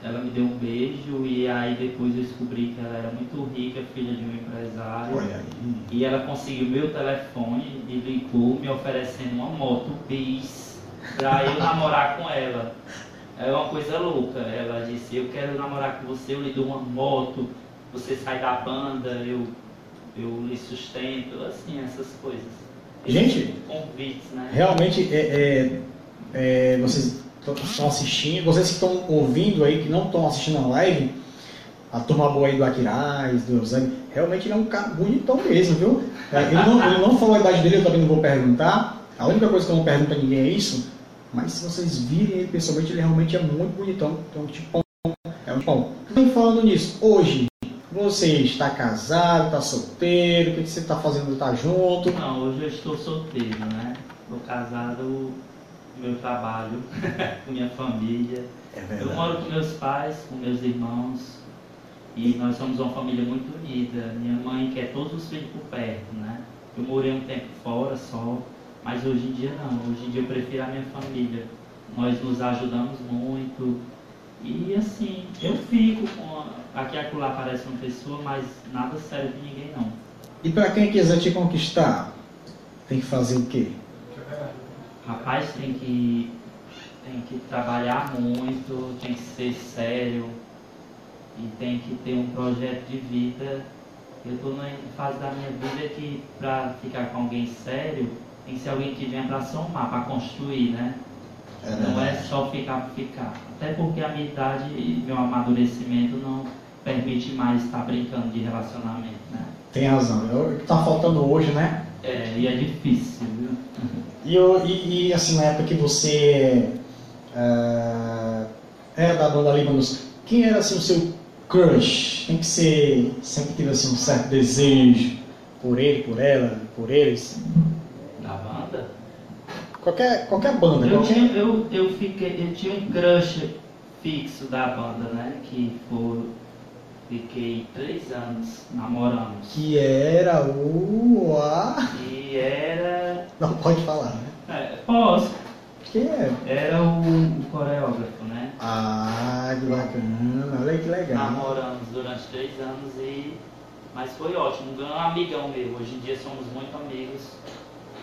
ela me deu um beijo e aí depois eu descobri que ela era muito rica, filha de um empresário. Olha aí. E ela conseguiu meu telefone e ligou me oferecendo uma moto bis pra eu namorar com ela. É uma coisa louca. Ela disse, eu quero namorar com você, eu lhe dou uma moto, você sai da banda, eu, eu lhe sustento, assim, essas coisas. Gente, Convites, né? Realmente, é, é, é, vocês estão assistindo, vocês que estão ouvindo aí, que não estão assistindo a live, a turma boa aí do Aquiraz, do Eusébio, realmente ele é um cara bonitão mesmo, viu? É, Ele não, ele não falou a idade dele, eu também não vou perguntar. A única coisa que eu não pergunto a ninguém é isso. Mas se vocês virem ele pessoalmente, ele realmente é muito bonitão. Então, tipo, é um pão. Então, falando nisso, hoje, você está casado, está solteiro, o que que você está fazendo? Está junto? Não, hoje eu estou solteiro, né? Estou casado meu trabalho, com minha família. É Eu moro com meus pais, com meus irmãos. E nós somos uma família muito unida. Minha mãe quer todos os filhos por perto, né? Eu morei um tempo fora só, mas hoje em dia não. Hoje em dia eu prefiro a minha família. Nós nos ajudamos muito. E assim, eu fico com. Aqui e acolá aparece uma pessoa, mas nada sério de ninguém não. E para quem quiser te conquistar, tem que fazer o quê? Rapaz, tem que, tem que trabalhar muito, tem que ser sério e tem que ter um projeto de vida. Eu estou na fase da minha vida que para ficar com alguém sério, tem que ser alguém que venha para somar, para construir, né? Não é só ficar por ficar. Até porque a minha idade e meu amadurecimento não permite mais estar brincando de relacionamento, né? Tem razão. É o que está faltando hoje, né? É, e é difícil, viu? E, eu- e- e, assim, na época que você ah, era da banda Líbanos, quem era assim o seu crush? Quem que você sempre teve assim um certo desejo por ele, por ela, por eles? Qualquer, qualquer banda, Eu qualquer... tinha, eu, eu, fiquei, eu tinha um crush fixo da banda, né? Que foi. Fiquei três anos namorando. Que era o... A... E era. Não pode falar, né? É, posso. Quem é? Era o, o coreógrafo, né? Ah, que bacana. Olha que legal. Namoramos durante três anos e. Mas foi ótimo, um amigão meu. Hoje em dia somos muito amigos.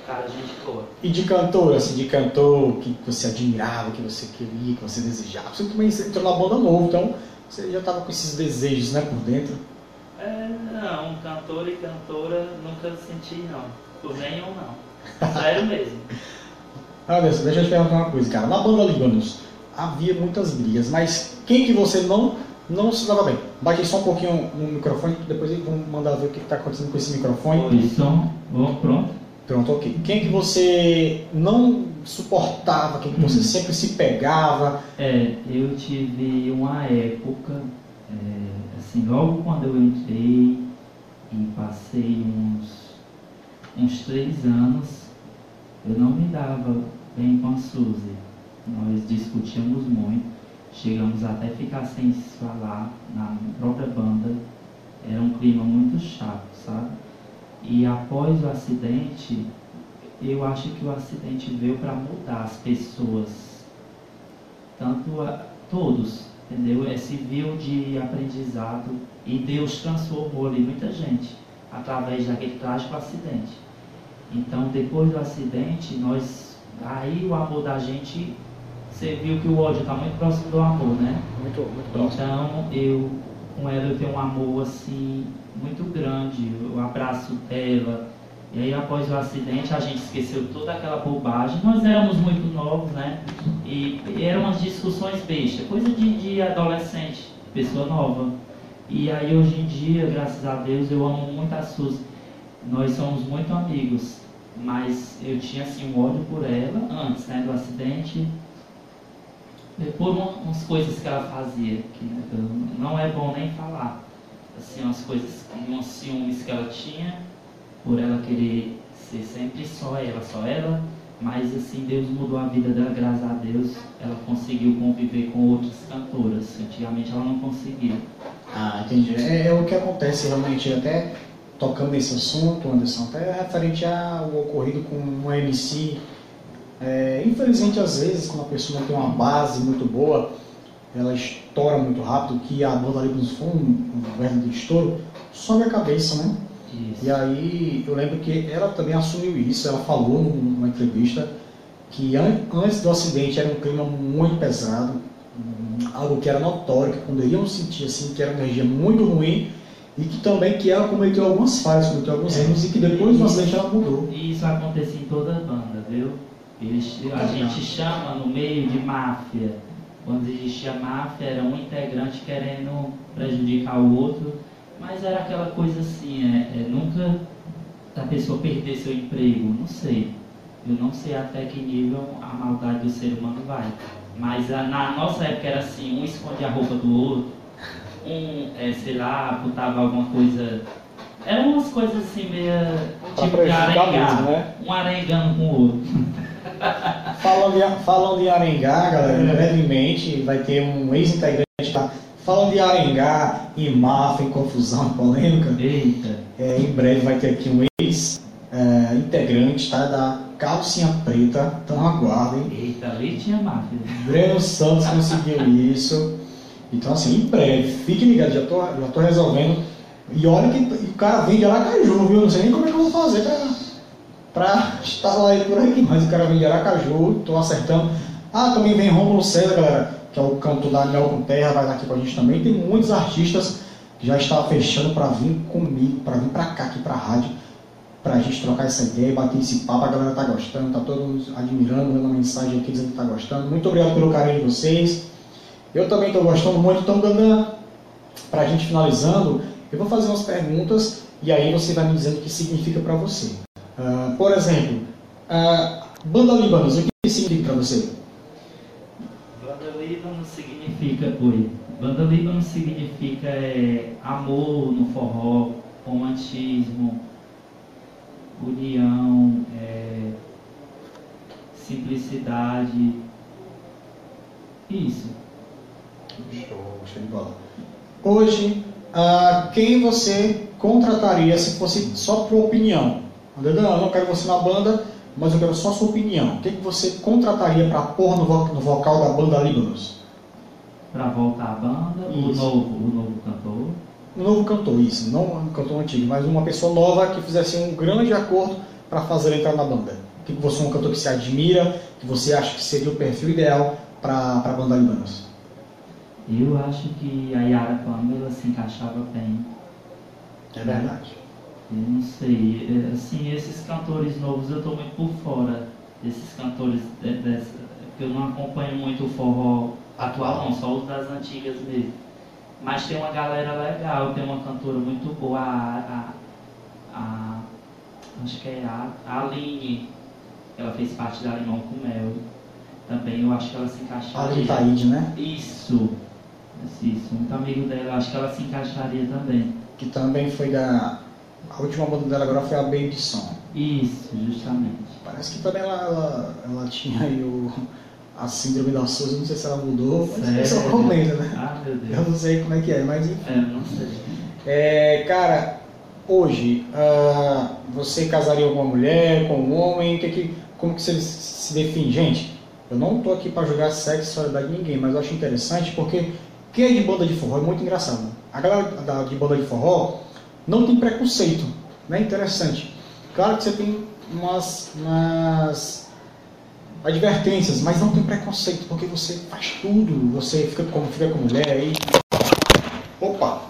Cara, gente boa. E de cantor, assim, de cantor que você admirava, que você queria, que você desejava. Você também entrou na banda novo, então você já estava com esses desejos, né, por dentro. É, não, cantor e cantora nunca senti não. Por nenhum não. Sério mesmo. Ah, Anderson, deixa eu te perguntar uma coisa, cara. Na banda Líbanos havia muitas brigas, mas quem que você não não se dava bem? Baixe só um pouquinho no microfone, depois vamos mandar ver o que está acontecendo com esse microfone. Oi, som. Pronto. Pronto, ok. Quem que você não suportava, quem que você sempre se pegava? É, eu tive uma época, é, assim, logo quando eu entrei e passei uns, uns três anos, eu não me dava bem com a Suzy. Nós discutíamos muito, chegamos até ficar sem se falar na própria banda. Era um clima muito chato, sabe? E após o acidente, eu acho que o acidente veio para mudar as pessoas, tanto a, todos, entendeu? É civil de aprendizado e Deus transformou ali muita gente através daquele trágico acidente. Então, depois do acidente, nós aí o amor da gente, você viu que o ódio está muito próximo do amor, né? Muito, muito próximo. Então, eu com ela eu tenho um amor assim muito grande, o abraço dela. E aí após o acidente a gente esqueceu toda aquela bobagem. Nós éramos muito novos, né? E, e eram umas discussões bestas, coisa de, de adolescente, pessoa nova. E aí hoje em dia, graças a Deus, eu amo muito a Suzy. Nós somos muito amigos, mas eu tinha assim um ódio por ela antes, né, do acidente por uma- umas coisas que ela fazia, que né, eu- não é bom nem falar. Assim, umas coisas, uns ciúmes que ela tinha, por ela querer ser sempre só ela, só ela, mas assim, Deus mudou a vida dela, graças a Deus, ela conseguiu conviver com outras cantoras. Antigamente ela não conseguia. Ah, entendi. É, é o que acontece realmente, até tocando nesse assunto, Anderson, até referente ao ocorrido com uma MC. É, infelizmente, às vezes, quando a pessoa tem uma base muito boa, ela estoura muito rápido, que a banda ali nos foi um, um verdadeiro estouro, sobe a cabeça, né? Isso. E aí eu lembro que ela também assumiu isso, ela falou numa entrevista que an antes do acidente era um clima muito pesado, algo que era notório, que poderiam sentir assim que era uma energia muito ruim e que também que ela cometeu algumas falhas, cometeu alguns erros e que depois do acidente ela mudou. E isso acontece em toda a banda, viu? Eles, a gente chama no meio de máfia. Quando existia máfia, era um integrante querendo prejudicar o outro, mas era aquela coisa assim, é, é, nunca a pessoa perder seu emprego, não sei. Eu não sei até que nível a maldade do ser humano vai. Mas a, na nossa época era assim, um escondia a roupa do outro, um, é, sei lá, botava alguma coisa. Eram umas coisas assim meio tipo de mesmo, né? Um arengando com o outro. Falando em, falando em Arengá, galera, brevemente vai ter um ex-integrante lá. Falando de Arengá, em máfia, em confusão, polêmica, Eita. é, em breve vai ter aqui um ex-integrante tá, da Calcinha Preta, então aguardem. Eita, ali tinha máfia. Breno Santos conseguiu isso. Então, assim, em breve, fique ligado, já tô, já tô resolvendo. E olha que o cara vem de Aracaju, viu? Não sei nem como é que eu vou fazer pra, pra instalar ele por aqui, mas o cara vem de Aracaju, tô acertando. Ah, também vem Romulo César, galera, que é o canto da Anel com Terra, vai estar aqui com a gente também. Tem muitos artistas que já estavam fechando para vir comigo, para vir para cá, aqui pra rádio, pra gente trocar essa ideia, bater esse papo. A galera tá gostando, tá todo mundo admirando, mandando mensagem aqui dizendo que tá gostando. Muito obrigado pelo carinho de vocês. Eu também estou gostando muito, então, Dandan, para a gente finalizando, eu vou fazer umas perguntas e aí você vai me dizendo o que significa para você. Por exemplo, ah, Banda Libanos, o que significa para você? Banda Líbano significa. Oi. Banda Líbano significa é, amor no forró, romantismo, união, é, simplicidade. Isso. Show, show de bola. Hoje, ah, quem você contrataria se fosse só por opinião? Dandan, eu não quero você na banda, mas eu quero só sua opinião. Quem que você contrataria para pôr no, vo- no vocal da banda Libanos? Pra voltar à banda, o novo, o novo cantor. Um novo cantor, isso, não um cantor antigo, mas uma pessoa nova que fizesse um grande acordo para fazer entrar na banda. Que você é um cantor que se admira, que você acha que seria o perfil ideal para a banda Libanos. Eu acho que a Yara Pamela se encaixava bem. É verdade. Eu não sei, é, assim, esses cantores novos eu tô muito por fora desses cantores de- dessa, porque eu não acompanho muito o forró atual não, só os das antigas mesmo. Mas tem uma galera legal, tem uma cantora muito boa, a, a, a- acho que é a, a Aline, ela fez parte da Limão com Mel. Também eu acho que ela se encaixaria. Ali Taíde, né? Isso, isso, isso, muito amigo dela, acho que ela se encaixaria também. Que também foi da. A última banda dela agora foi a Baby Som. Isso, justamente. Parece que também ela, ela, ela tinha aí o, a síndrome da Souza, não sei se ela mudou, mas Sério? é uma lenda, né? Ah, meu Eu Deus. não sei como é que é, mas enfim. É, não sei. É, cara, hoje, ah, você casaria com uma mulher, com um homem? Que que, como que você se define? Gente, eu não tô aqui para julgar sexualidade de ninguém, mas eu acho interessante porque quem é de banda de forró é muito engraçado. A galera da- de banda de forró não tem preconceito, né? Interessante. Claro que você tem umas, umas advertências, mas não tem preconceito, porque você faz tudo, você fica com, fica com mulher aí. Opa!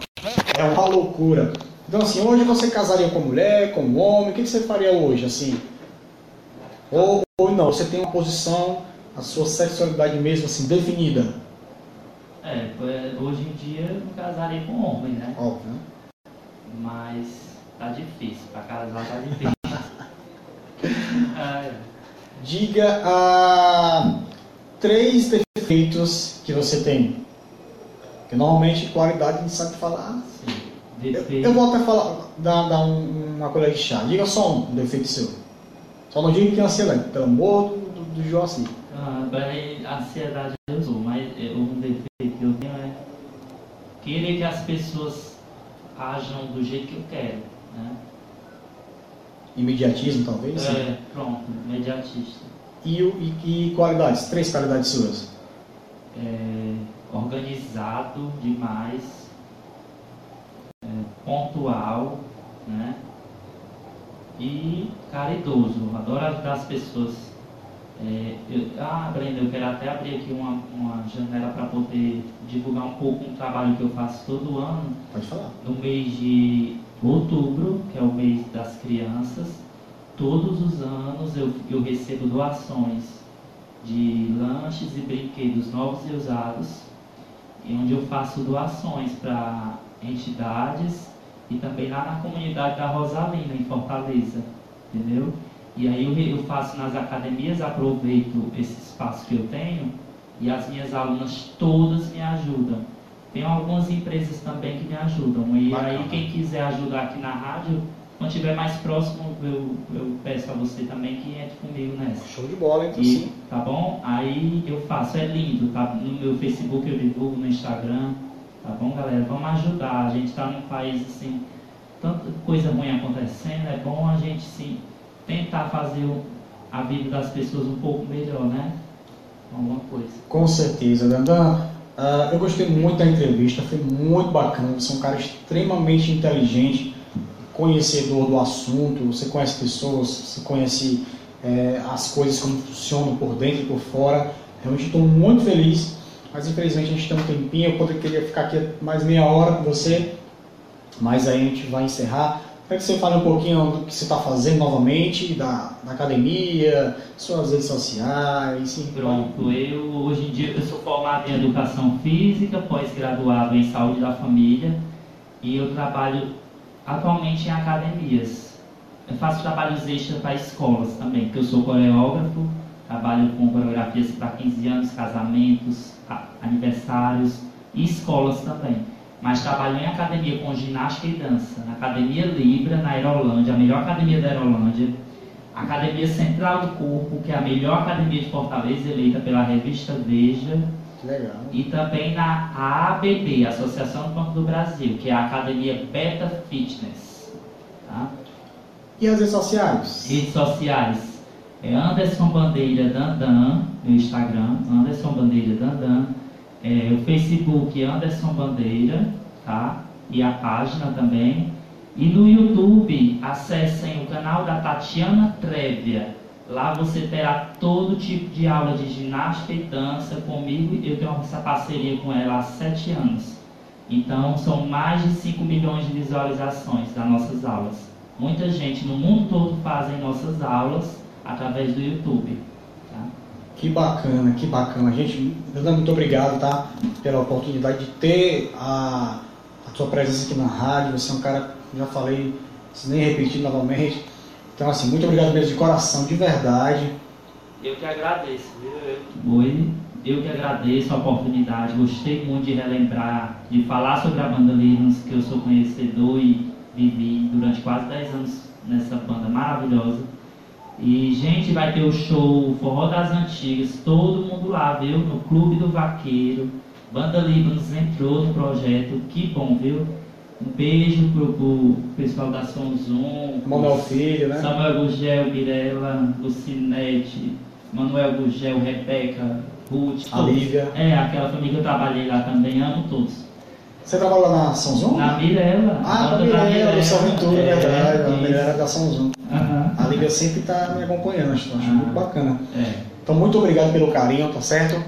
É uma loucura. Então assim, hoje você casaria com mulher, com homem, o que que você faria hoje, assim? Ou, ou não, você tem uma posição, a sua sexualidade mesmo assim, definida. É, hoje em dia eu casaria com homem, né? Óbvio? Mas tá difícil, pra casar tá difícil. Ah, é. Diga ah, três defeitos que você tem. Porque normalmente qualidade a gente sabe falar. Eu, eu vou até falar, dar, dar um, uma colher de chá. Diga só um defeito seu. Só não diga que é ansiedade, pelo amor do, do, do Joaci. Ah, ansiedade eu sou, mas é, um defeito que eu tenho é querer que as pessoas ajam do jeito que eu quero. Né? Imediatismo, talvez? É, pronto, imediatista. E, e, e qualidades? Três qualidades suas? É, organizado demais, é, pontual, né? E caridoso, adoro ajudar as pessoas. É, eu, ah, Brenda, eu quero até abrir aqui uma, uma janela para poder divulgar um pouco um trabalho que eu faço todo ano. Pode falar. No mês de outubro, que é o mês das crianças, todos os anos eu, eu recebo doações de lanches e brinquedos novos e usados, onde eu faço doações para entidades e também lá na comunidade da Rosalina, em Fortaleza, entendeu? E aí eu, eu faço nas academias, aproveito esse espaço que eu tenho e as minhas alunas todas me ajudam. Tem algumas empresas também que me ajudam. E Bacana. aí quem quiser ajudar aqui na rádio, quando estiver mais próximo, eu, eu peço a você também que entre comigo nessa. Show de bola, então e, sim. Tá bom? Aí eu faço, é lindo, tá? No meu Facebook eu divulgo, no Instagram. Tá bom, galera? Vamos ajudar. A gente está num país assim, tanta coisa ruim acontecendo, é bom a gente sim tentar fazer a vida das pessoas um pouco melhor, né? Alguma coisa. Com certeza, Dandan. Uh, eu gostei muito da entrevista, foi muito bacana. Você é um cara extremamente inteligente, conhecedor do assunto. Você conhece pessoas, você conhece é, as coisas como funcionam por dentro e por fora. Realmente estou muito feliz, mas infelizmente a gente tem um tempinho. Eu poderia ficar aqui mais meia hora com você, mas aí a gente vai encerrar. Quero que você fale um pouquinho do que você está fazendo novamente, da, da, academia, suas redes sociais. Enfim. Pronto, eu hoje em dia eu sou formado em Educação Física, pós-graduado em Saúde da Família e eu trabalho atualmente em academias. Eu faço trabalhos extras para escolas também, porque eu sou coreógrafo, trabalho com coreografias para 15 anos, casamentos, aniversários e escolas também mas trabalhou em academia com ginástica e dança, na Academia Libra, na Aerolândia, a melhor academia da Aerolândia, Academia Central do Corpo, que é a melhor academia de Fortaleza, eleita pela revista Veja. Legal. E também na ABB, Associação do Banco do Brasil, que é a Academia Beta Fitness. Tá? E as redes sociais? Redes sociais. É Anderson Bandeira Dandan, no Instagram, Anderson Bandeira Dandan é, o Facebook Anderson Bandeira, tá? E a página também. E no YouTube, acessem o canal da Tatiana Trevia. Lá você terá todo tipo de aula de ginástica e dança comigo. Eu tenho essa parceria com ela há sete anos. Então, são mais de 5 milhões de visualizações das nossas aulas. Muita gente no mundo todo fazem nossas aulas através do YouTube. Que bacana, que bacana. Gente, muito obrigado, tá? Pela oportunidade de ter a, a sua presença aqui na rádio. Você é um cara, já falei, nem repetir novamente. Então, assim, muito obrigado mesmo de coração, de verdade. Eu que agradeço, viu? Oi, eu que agradeço a oportunidade. Gostei muito de relembrar, de falar sobre a banda Linus, que eu sou conhecedor e vivi durante quase 10 anos nessa banda maravilhosa. E, gente, vai ter o show Forró das Antigas, todo mundo lá, viu? No Clube do Vaqueiro. Banda Líbanos entrou no projeto, que bom, viu? Um beijo pro, pro pessoal da Som Zoom. Manuel Filho, né? Samuel Gugel, Mirella, Lucinete, Manuel Gugel, Rebeca, Ruth. A Lívia. É, aquela família que eu trabalhei lá também, amo todos. Você trabalha na São Zoom? Na Mirella. Ah, na Mirella, do São Ventura, é, verdade. A Mirella da São Zoom. Uhum. A Liga sempre está me acompanhando, acho, acho muito bacana. É. Então, muito obrigado pelo carinho, tá certo?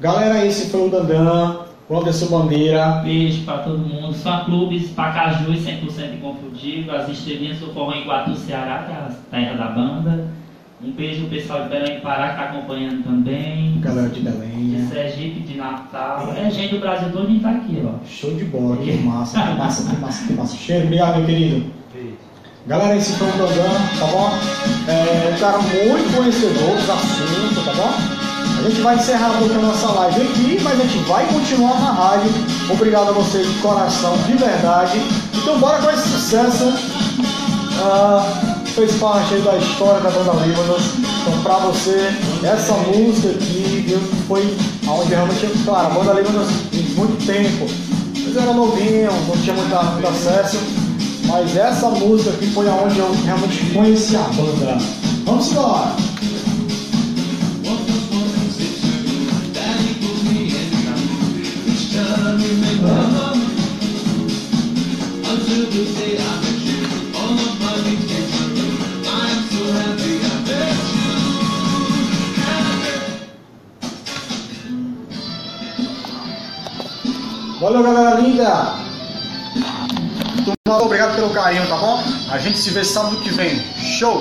Galera, esse foi o Dandan, o Anderson Bandeira. Beijo para todo mundo. Fã Clubes, Pacajus, 100% inconfundível. As estrelinhas do Forró em Guatu, Ceará, que é a terra da banda. Um beijo pro pessoal de Belém Pará que está acompanhando também. Galera de Belém. De Sergipe, de Natal. É, gente do Brasil todo está aqui, ó. Show de bola, que massa, que massa, que massa, que massa. Cheiro, obrigado, meu querido. Galera, esse foi o Dandan, tá bom? É um cara muito conhecedor dos assuntos, tá bom? A gente vai encerrar a nossa live aqui, mas a gente vai continuar na rádio Obrigado a vocês de coração, de verdade. Então bora com esse sucesso. Uh, fez parte da história da banda Líbanos. Então pra você, essa música aqui viu, foi onde realmente, claro, a banda Líbanos muito tempo. Mas era novinho, não tinha muito acesso. Mas essa música aqui foi aonde eu realmente conheci a banda. Vamos embora! Valeu, galera linda! Muito obrigado pelo carinho, tá bom? A gente se vê sábado que vem. Show!